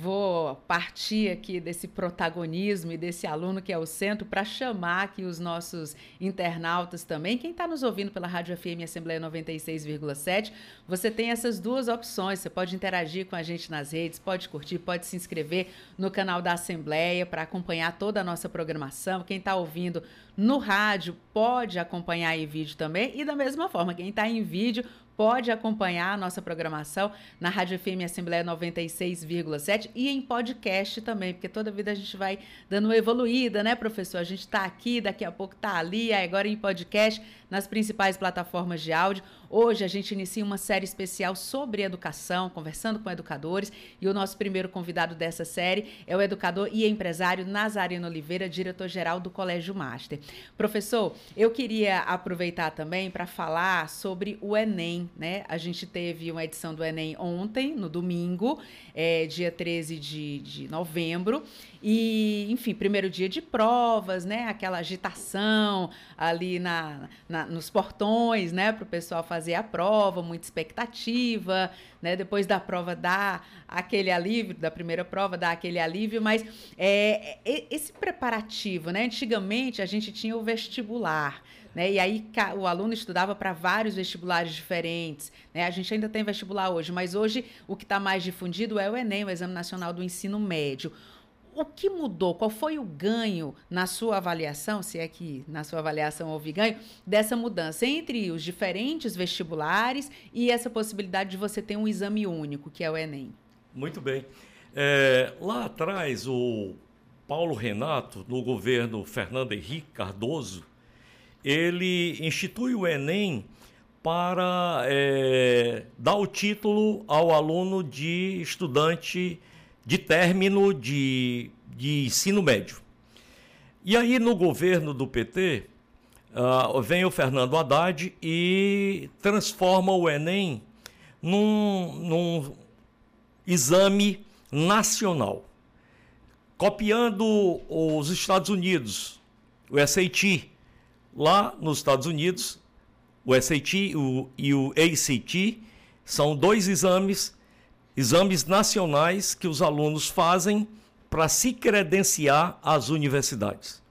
Vou partir aqui desse protagonismo e desse aluno que é o centro para chamar aqui os nossos internautas também. Quem está nos ouvindo pela Rádio FM Assembleia 96,7, você tem essas duas opções. Você pode interagir com a gente nas redes, pode curtir, pode se inscrever no canal da Assembleia para acompanhar toda a nossa programação. Quem está ouvindo no rádio pode acompanhar em vídeo também. E da mesma forma, quem está em vídeo pode acompanhar a nossa programação na Rádio FM Assembleia 96,7 e em podcast também, porque toda vida a gente vai dando uma evoluída, né, professor? A gente está aqui, daqui a pouco está ali, agora em podcast, nas principais plataformas de áudio. Hoje a gente inicia uma série especial sobre educação, conversando com educadores, e o nosso primeiro convidado dessa série é o educador e empresário Nazareno Oliveira, diretor-geral do Colégio Master. Professor, eu queria aproveitar também para falar sobre o Enem, né? A gente teve uma edição do Enem ontem, no domingo, é, dia 13 de, de novembro, e, enfim, primeiro dia de provas, né? Aquela agitação ali na, na nos portões, né? Para o pessoal fazer a prova, muita expectativa, né? Depois da prova dá aquele alívio, da primeira prova dá aquele alívio, mas é, é esse preparativo, né? Antigamente a gente tinha o vestibular. Né? E aí o aluno estudava para vários vestibulares diferentes. Né? A gente ainda tem vestibular hoje, mas hoje o que está mais difundido é o Enem, o Exame Nacional do Ensino Médio o que mudou? Qual foi o ganho na sua avaliação, se é que na sua avaliação houve ganho, dessa mudança entre os diferentes vestibulares e essa possibilidade de você ter um exame único, que é o Enem? Muito bem. É, lá atrás, o Paulo Renato, no governo Fernando Henrique Cardoso, ele institui o Enem para é, dar o título ao aluno de estudante de término de, de ensino médio. E aí, no governo do PT, uh, ah, vem o Fernando Haddad e transforma o Enem num, num exame nacional, copiando os Estados Unidos, o SAT. Lá nos Estados Unidos, o SAT e o ACT são dois exames exames nacionais que os alunos fazem para se credenciar às universidades.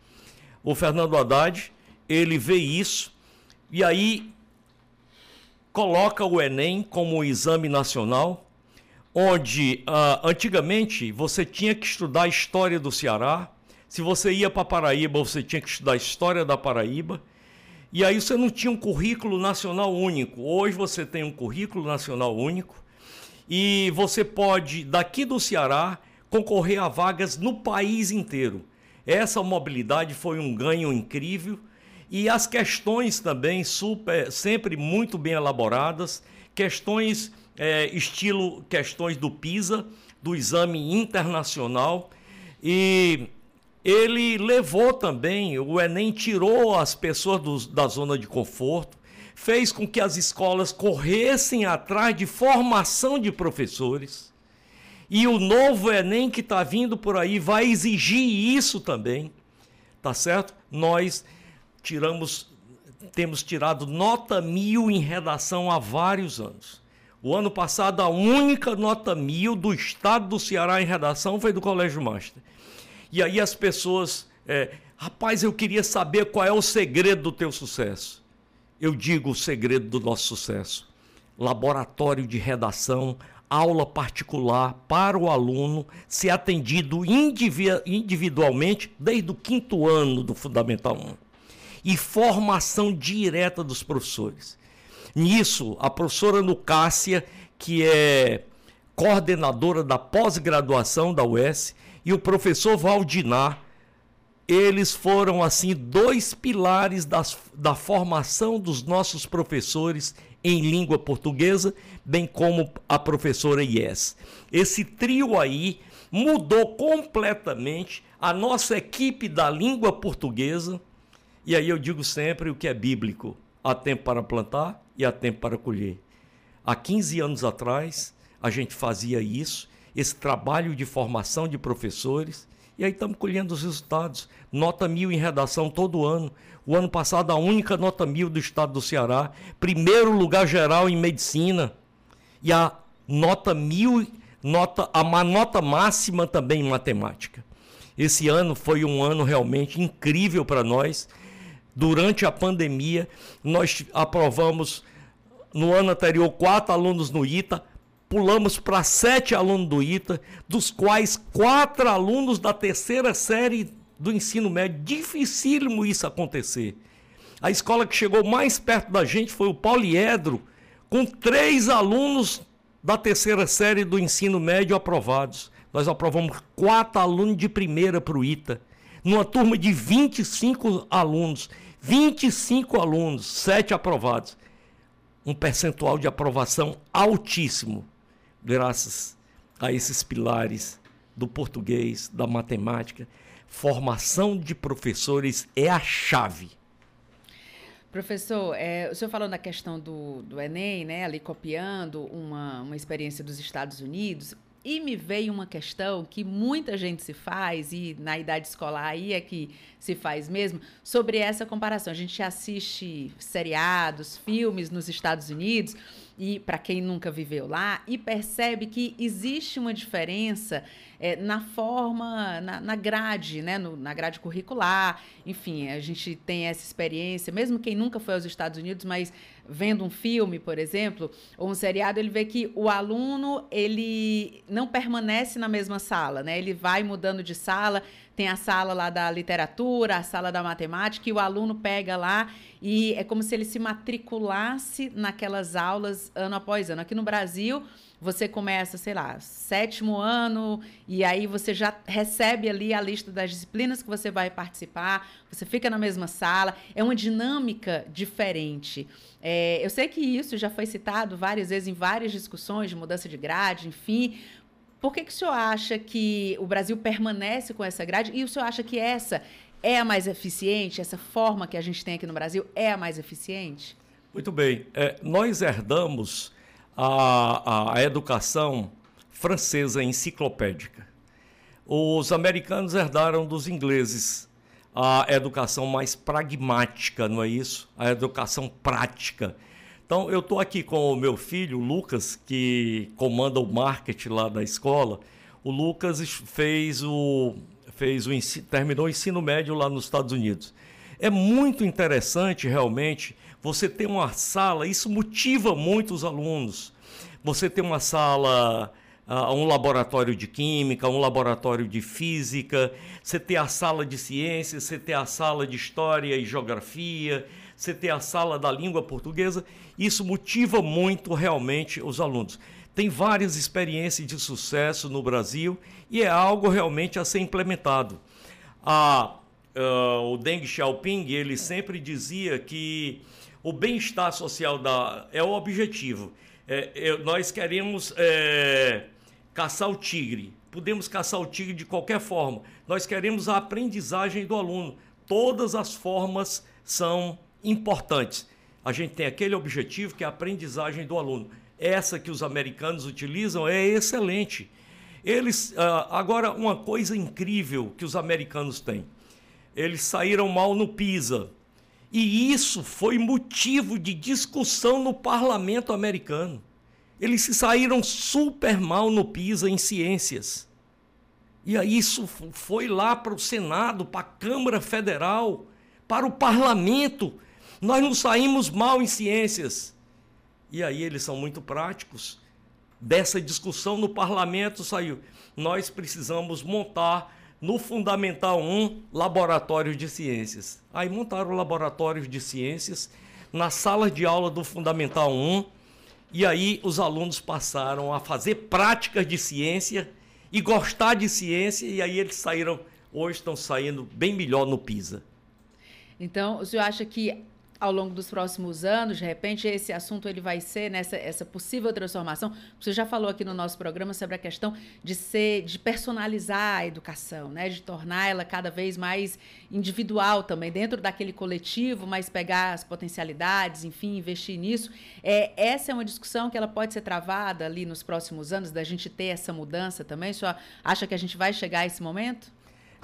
O Fernando Haddad, ele vê isso e aí coloca o Enem como um exame nacional, onde uh, antigamente você tinha que estudar a história do Ceará, se você ia para Paraíba, você tinha que estudar a história da Paraíba, e aí você não tinha um currículo nacional único. Hoje você tem um currículo nacional único, e você pode, daqui do Ceará, concorrer a vagas no país inteiro. Essa mobilidade foi um ganho incrível. E as questões também super, sempre muito bem elaboradas, questões é, estilo questões do PISA, do exame internacional. E ele levou também, o Enem tirou as pessoas do, da zona de conforto, fez com que as escolas corressem atrás de formação de professores. E o novo Enem que está vindo por aí vai exigir isso também. Tá certo? Nós tiramos, temos tirado nota mil em redação há vários anos. O ano passado, a única nota mil do estado do Ceará em redação foi do Colégio Master. E aí as pessoas, é, rapaz, eu queria saber qual é o segredo do teu sucesso eu digo o segredo do nosso sucesso. Laboratório de redação aula particular para o aluno ser atendido individualmente desde o quinto ano do Fundamental 1. E formação direta dos professores. Nisso, a professora Lucácia, que é coordenadora da pós-graduação da UES, e o professor Valdinar, eles foram assim dois pilares das, da formação dos nossos professores em língua portuguesa, bem como a professora Ies. Esse trio aí mudou completamente a nossa equipe da língua portuguesa. E aí eu digo sempre o que é bíblico: há tempo para plantar e há tempo para colher. Há 15 anos atrás, a gente fazia isso, esse trabalho de formação de professores, e aí estamos colhendo os resultados. Nota mil em redação todo ano. O ano passado, a única nota mil do estado do Ceará. Primeiro lugar geral em medicina. E a nota mil, nota, a nota máxima também em matemática. Esse ano foi um ano realmente incrível para nós. Durante a pandemia, nós aprovamos no ano anterior quatro alunos no ITA, pulamos para sete alunos do ITA, dos quais quatro alunos da terceira série do ensino médio. Dificílimo isso acontecer. A escola que chegou mais perto da gente foi o Poliedro, com três alunos da terceira série do ensino médio aprovados. Nós aprovamos quatro alunos de primeira para o ITA, numa turma de 25 alunos. 25 alunos, sete aprovados. Um percentual de aprovação altíssimo graças a esses pilares do português, da matemática. Formação de professores é a chave. Professor, é, o senhor falou na questão do, do Enem, né, ali copiando uma, uma experiência dos Estados Unidos. E me veio uma questão que muita gente se faz, e na idade escolar aí é que se faz mesmo, sobre essa comparação. A gente assiste seriados, filmes nos Estados Unidos, e para quem nunca viveu lá, e percebe que existe uma diferença é, na forma, na, na grade, né? No, na grade curricular. Enfim, a gente tem essa experiência, mesmo quem nunca foi aos Estados Unidos, mas vendo um filme, por exemplo, ou um seriado, ele vê que o aluno ele não permanece na mesma sala, né? Ele vai mudando de sala, tem a sala lá da literatura, a sala da matemática, e o aluno pega lá e é como se ele se matriculasse naquelas aulas ano após ano. Aqui no Brasil, você começa, sei lá, sétimo ano, e aí você já recebe ali a lista das disciplinas que você vai participar, você fica na mesma sala, é uma dinâmica diferente. É, eu sei que isso já foi citado várias vezes em várias discussões de mudança de grade, enfim. Por que, que o senhor acha que o Brasil permanece com essa grade e o senhor acha que essa é a mais eficiente, essa forma que a gente tem aqui no Brasil é a mais eficiente? Muito bem. É, nós herdamos a, a educação francesa enciclopédica. Os americanos herdaram dos ingleses a educação mais pragmática, não é isso? A educação prática. Então, eu estou aqui com o meu filho, Lucas, que comanda o marketing lá da escola. O Lucas fez o, fez o terminou o ensino médio lá nos Estados Unidos. É muito interessante, realmente, você ter uma sala, isso motiva muito os alunos. Você ter uma sala, uh, um laboratório de química, um laboratório de física, você ter a sala de ciências, você ter a sala de história e geografia, você ter a sala da língua portuguesa, isso motiva muito realmente os alunos. Tem várias experiências de sucesso no Brasil e é algo realmente a ser implementado. A uh, o Deng Xiaoping, ele sempre dizia que o bem-estar social da, é o objetivo. É, é, nós queremos é, caçar o tigre. Podemos caçar o tigre de qualquer forma. Nós queremos a aprendizagem do aluno. Todas as formas são importantes. A gente tem aquele objetivo que é a aprendizagem do aluno. Essa que os americanos utilizam é excelente. Eles, uh, agora, uma coisa incrível que os americanos têm eles saíram mal no PISA. E isso foi motivo de discussão no parlamento americano. Eles se saíram super mal no PISA em ciências. E aí isso foi lá para o Senado, para a Câmara Federal, para o parlamento. Nós não saímos mal em ciências. E aí eles são muito práticos. dessa discussão no parlamento saiu: nós precisamos montar no Fundamental 1 laboratórios de ciências. Aí montaram laboratórios de ciências na sala de aula do Fundamental 1 e aí os alunos passaram a fazer práticas de ciência e gostar de ciência e aí eles saíram, hoje estão saindo bem melhor no PISA. Então, o senhor acha que ao longo dos próximos anos, de repente, esse assunto ele vai ser nessa essa possível transformação. Você já falou aqui no nosso programa sobre a questão de ser, de personalizar a educação, né, de tornar ela cada vez mais individual também dentro daquele coletivo, mas pegar as potencialidades, enfim, investir nisso. É, essa é uma discussão que ela pode ser travada ali nos próximos anos da gente ter essa mudança também. Senhor acha que a gente vai chegar a esse momento?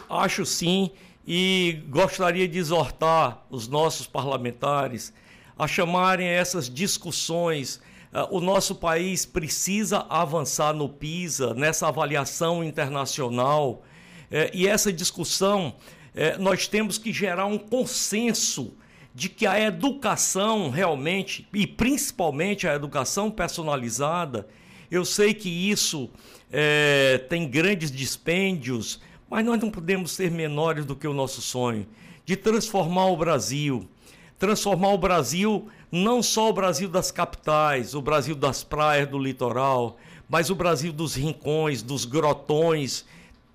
Acho sim e gostaria de exortar os nossos parlamentares a chamarem essas discussões. Uh, o nosso país precisa avançar no PISA, nessa avaliação internacional, uh, e essa discussão uh, nós temos que gerar um consenso de que a educação realmente, e principalmente a educação personalizada, eu sei que isso eh, tem grandes dispêndios mas nós não podemos ser menores do que o nosso sonho de transformar o Brasil. Transformar o Brasil, não só o Brasil das capitais, o Brasil das praias, do litoral, mas o Brasil dos rincões, dos grotões,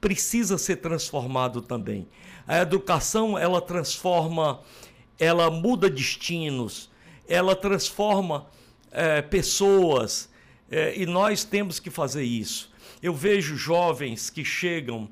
precisa ser transformado também. A educação, ela transforma, ela muda destinos, ela transforma é, pessoas, é, e nós temos que fazer isso. Eu vejo jovens que chegam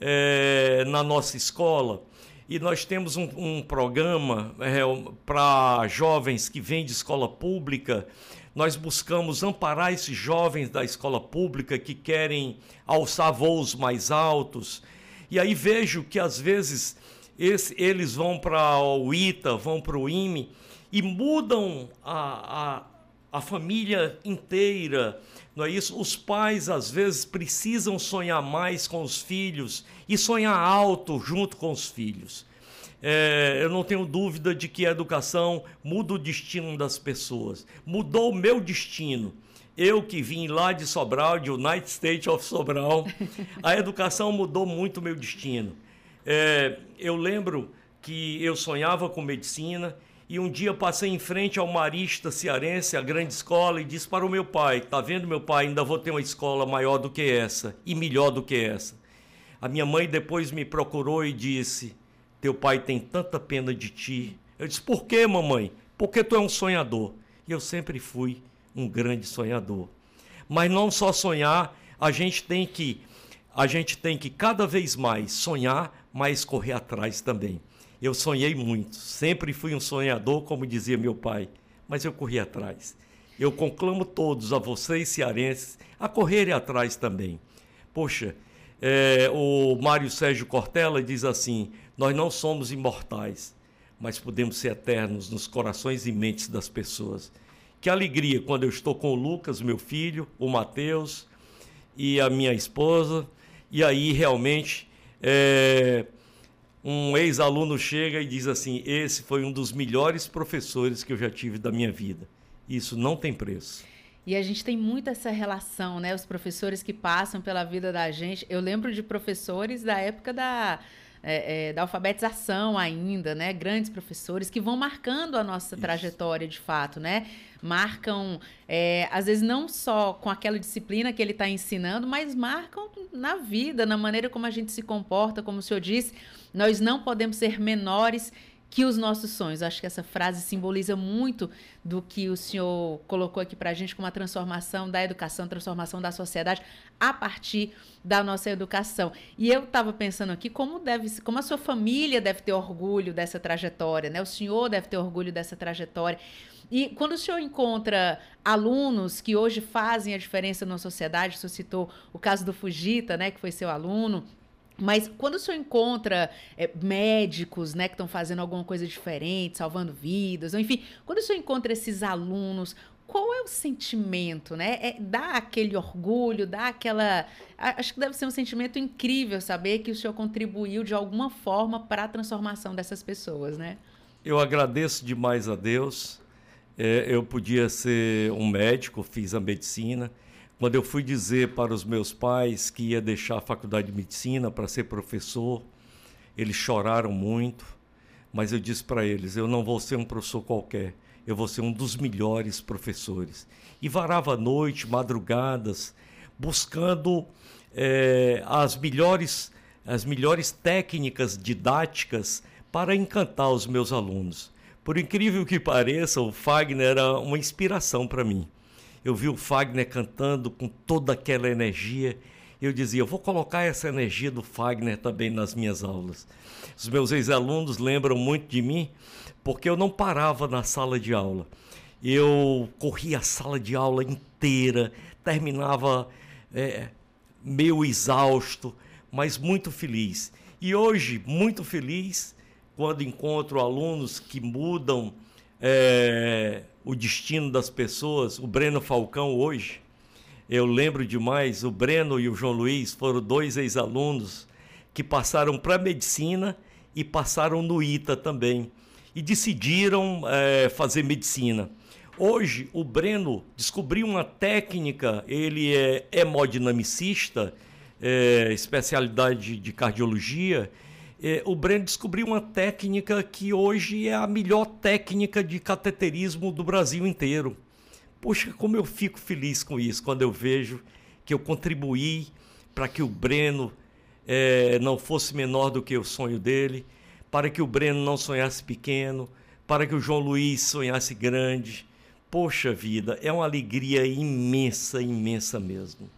é, na nossa escola. E nós temos um, um programa é, para jovens que vêm de escola pública. Nós buscamos amparar esses jovens da escola pública que querem alçar voos mais altos. E aí vejo que às vezes esse, eles vão para o ITA, vão para o IME e mudam a, a, a família inteira não é isso? Os pais às vezes precisam sonhar mais com os filhos e sonhar alto junto com os filhos. É, eu não tenho dúvida de que a educação muda o destino das pessoas. Mudou o meu destino. Eu que vim lá de Sobral, de United States of Sobral, a educação mudou muito o meu destino. É, eu lembro que eu sonhava com medicina e um dia passei em frente ao Marista Cearense, a grande escola, e disse para o meu pai: Tá vendo, meu pai, ainda vou ter uma escola maior do que essa e melhor do que essa. A minha mãe depois me procurou e disse: Teu pai tem tanta pena de ti. Eu disse: Por quê, mamãe? Porque tu é um sonhador. E eu sempre fui um grande sonhador. Mas não só sonhar, a gente tem que a gente tem que cada vez mais sonhar, mas correr atrás também. Eu sonhei muito, sempre fui um sonhador, como dizia meu pai, mas eu corri atrás. Eu conclamo todos, a vocês cearenses, a correrem atrás também. Poxa, é, o Mário Sérgio Cortella diz assim: Nós não somos imortais, mas podemos ser eternos nos corações e mentes das pessoas. Que alegria quando eu estou com o Lucas, meu filho, o Mateus e a minha esposa, e aí realmente. É, um ex-aluno chega e diz assim: esse foi um dos melhores professores que eu já tive da minha vida. Isso não tem preço. E a gente tem muito essa relação, né? Os professores que passam pela vida da gente. Eu lembro de professores da época da, é, é, da alfabetização ainda, né? Grandes professores que vão marcando a nossa Isso. trajetória de fato, né? Marcam, é, às vezes, não só com aquela disciplina que ele está ensinando, mas marcam na vida, na maneira como a gente se comporta, como o senhor disse. Nós não podemos ser menores que os nossos sonhos. Acho que essa frase simboliza muito do que o senhor colocou aqui para a gente como a transformação da educação, transformação da sociedade a partir da nossa educação. E eu estava pensando aqui como deve, como a sua família deve ter orgulho dessa trajetória, né? O senhor deve ter orgulho dessa trajetória. E quando o senhor encontra alunos que hoje fazem a diferença na sociedade, o senhor citou o caso do Fujita, né, que foi seu aluno, mas quando o senhor encontra é, médicos, né, que estão fazendo alguma coisa diferente, salvando vidas, enfim, quando o senhor encontra esses alunos, qual é o sentimento, né? É, dá aquele orgulho, dá aquela. Acho que deve ser um sentimento incrível saber que o senhor contribuiu de alguma forma para a transformação dessas pessoas, né? Eu agradeço demais a Deus. É, eu podia ser um médico, fiz a medicina. Quando eu fui dizer para os meus pais que ia deixar a faculdade de medicina para ser professor, eles choraram muito, mas eu disse para eles: eu não vou ser um professor qualquer, eu vou ser um dos melhores professores. E varava noite, madrugadas, buscando é, as melhores as melhores técnicas didáticas para encantar os meus alunos. Por incrível que pareça, o Fagner era uma inspiração para mim. Eu vi o Fagner cantando com toda aquela energia. Eu dizia, eu vou colocar essa energia do Fagner também nas minhas aulas. Os meus ex-alunos lembram muito de mim porque eu não parava na sala de aula. Eu corria a sala de aula inteira, terminava é, meio exausto, mas muito feliz. E hoje, muito feliz, quando encontro alunos que mudam é, o destino das pessoas. O Breno Falcão, hoje, eu lembro demais, o Breno e o João Luiz foram dois ex-alunos que passaram para medicina e passaram no ITA também. E decidiram é, fazer medicina. Hoje, o Breno descobriu uma técnica, ele é hemodinamicista, é, especialidade de cardiologia, é, o Breno descobriu uma técnica que hoje é a melhor técnica de cateterismo do Brasil inteiro. Poxa, como eu fico feliz com isso quando eu vejo que eu contribuí para que o Breno é, não fosse menor do que o sonho dele, para que o Breno não sonhasse pequeno, para que o João Luiz sonhasse grande. Poxa vida, é uma alegria imensa, imensa mesmo.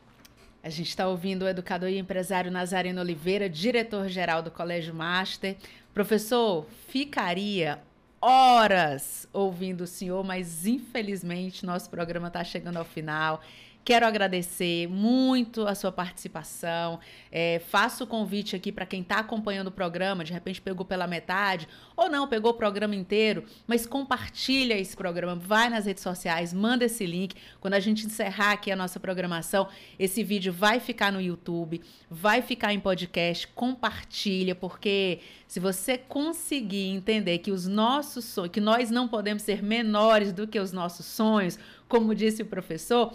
A gente está ouvindo o educador e empresário Nazareno Oliveira, diretor-geral do Colégio Master. Professor, ficaria horas ouvindo o senhor, mas infelizmente nosso programa está chegando ao final. Quero agradecer muito a sua participação. É, faço o convite aqui para quem está acompanhando o programa, de repente pegou pela metade, ou não, pegou o programa inteiro, mas compartilha esse programa, vai nas redes sociais, manda esse link. Quando a gente encerrar aqui a nossa programação, esse vídeo vai ficar no YouTube, vai ficar em podcast, compartilha, porque se você conseguir entender que os nossos sonhos, que nós não podemos ser menores do que os nossos sonhos, como disse o professor,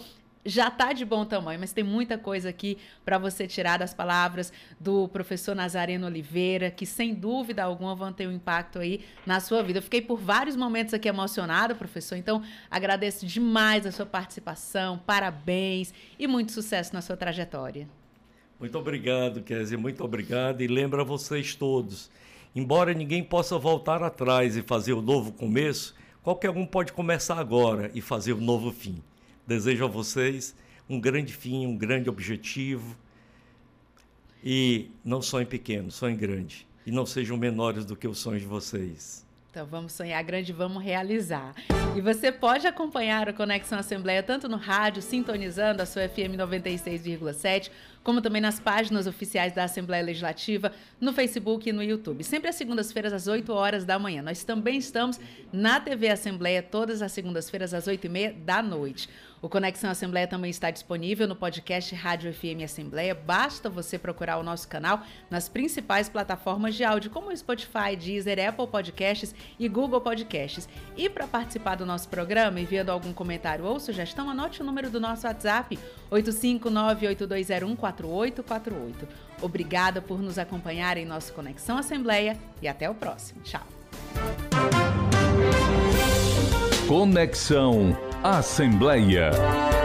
já está de bom tamanho, mas tem muita coisa aqui para você tirar das palavras do professor Nazareno Oliveira, que sem dúvida alguma vão ter um impacto aí na sua vida. Eu fiquei por vários momentos aqui emocionada, professor, então agradeço demais a sua participação, parabéns e muito sucesso na sua trajetória. Muito obrigado, Kézia, muito obrigado e lembra vocês todos, embora ninguém possa voltar atrás e fazer o novo começo, qualquer um pode começar agora e fazer o novo fim. Desejo a vocês um grande fim, um grande objetivo. E não sonhem pequeno, sonhem grande. E não sejam menores do que os sonhos de vocês. Então vamos sonhar grande, vamos realizar. E você pode acompanhar o Conexão Assembleia tanto no rádio, sintonizando a sua FM 96,7, como também nas páginas oficiais da Assembleia Legislativa, no Facebook e no YouTube. Sempre às segundas-feiras, às 8 horas da manhã. Nós também estamos na TV Assembleia, todas as segundas-feiras, às 8 e meia da noite. O Conexão Assembleia também está disponível no podcast Rádio FM Assembleia. Basta você procurar o nosso canal nas principais plataformas de áudio, como Spotify, Deezer, Apple Podcasts e Google Podcasts. E para participar do nosso programa, enviando algum comentário ou sugestão, anote o número do nosso WhatsApp, 85982014848. Obrigada por nos acompanhar em nosso Conexão Assembleia e até o próximo. Tchau. Conexão Assembleia.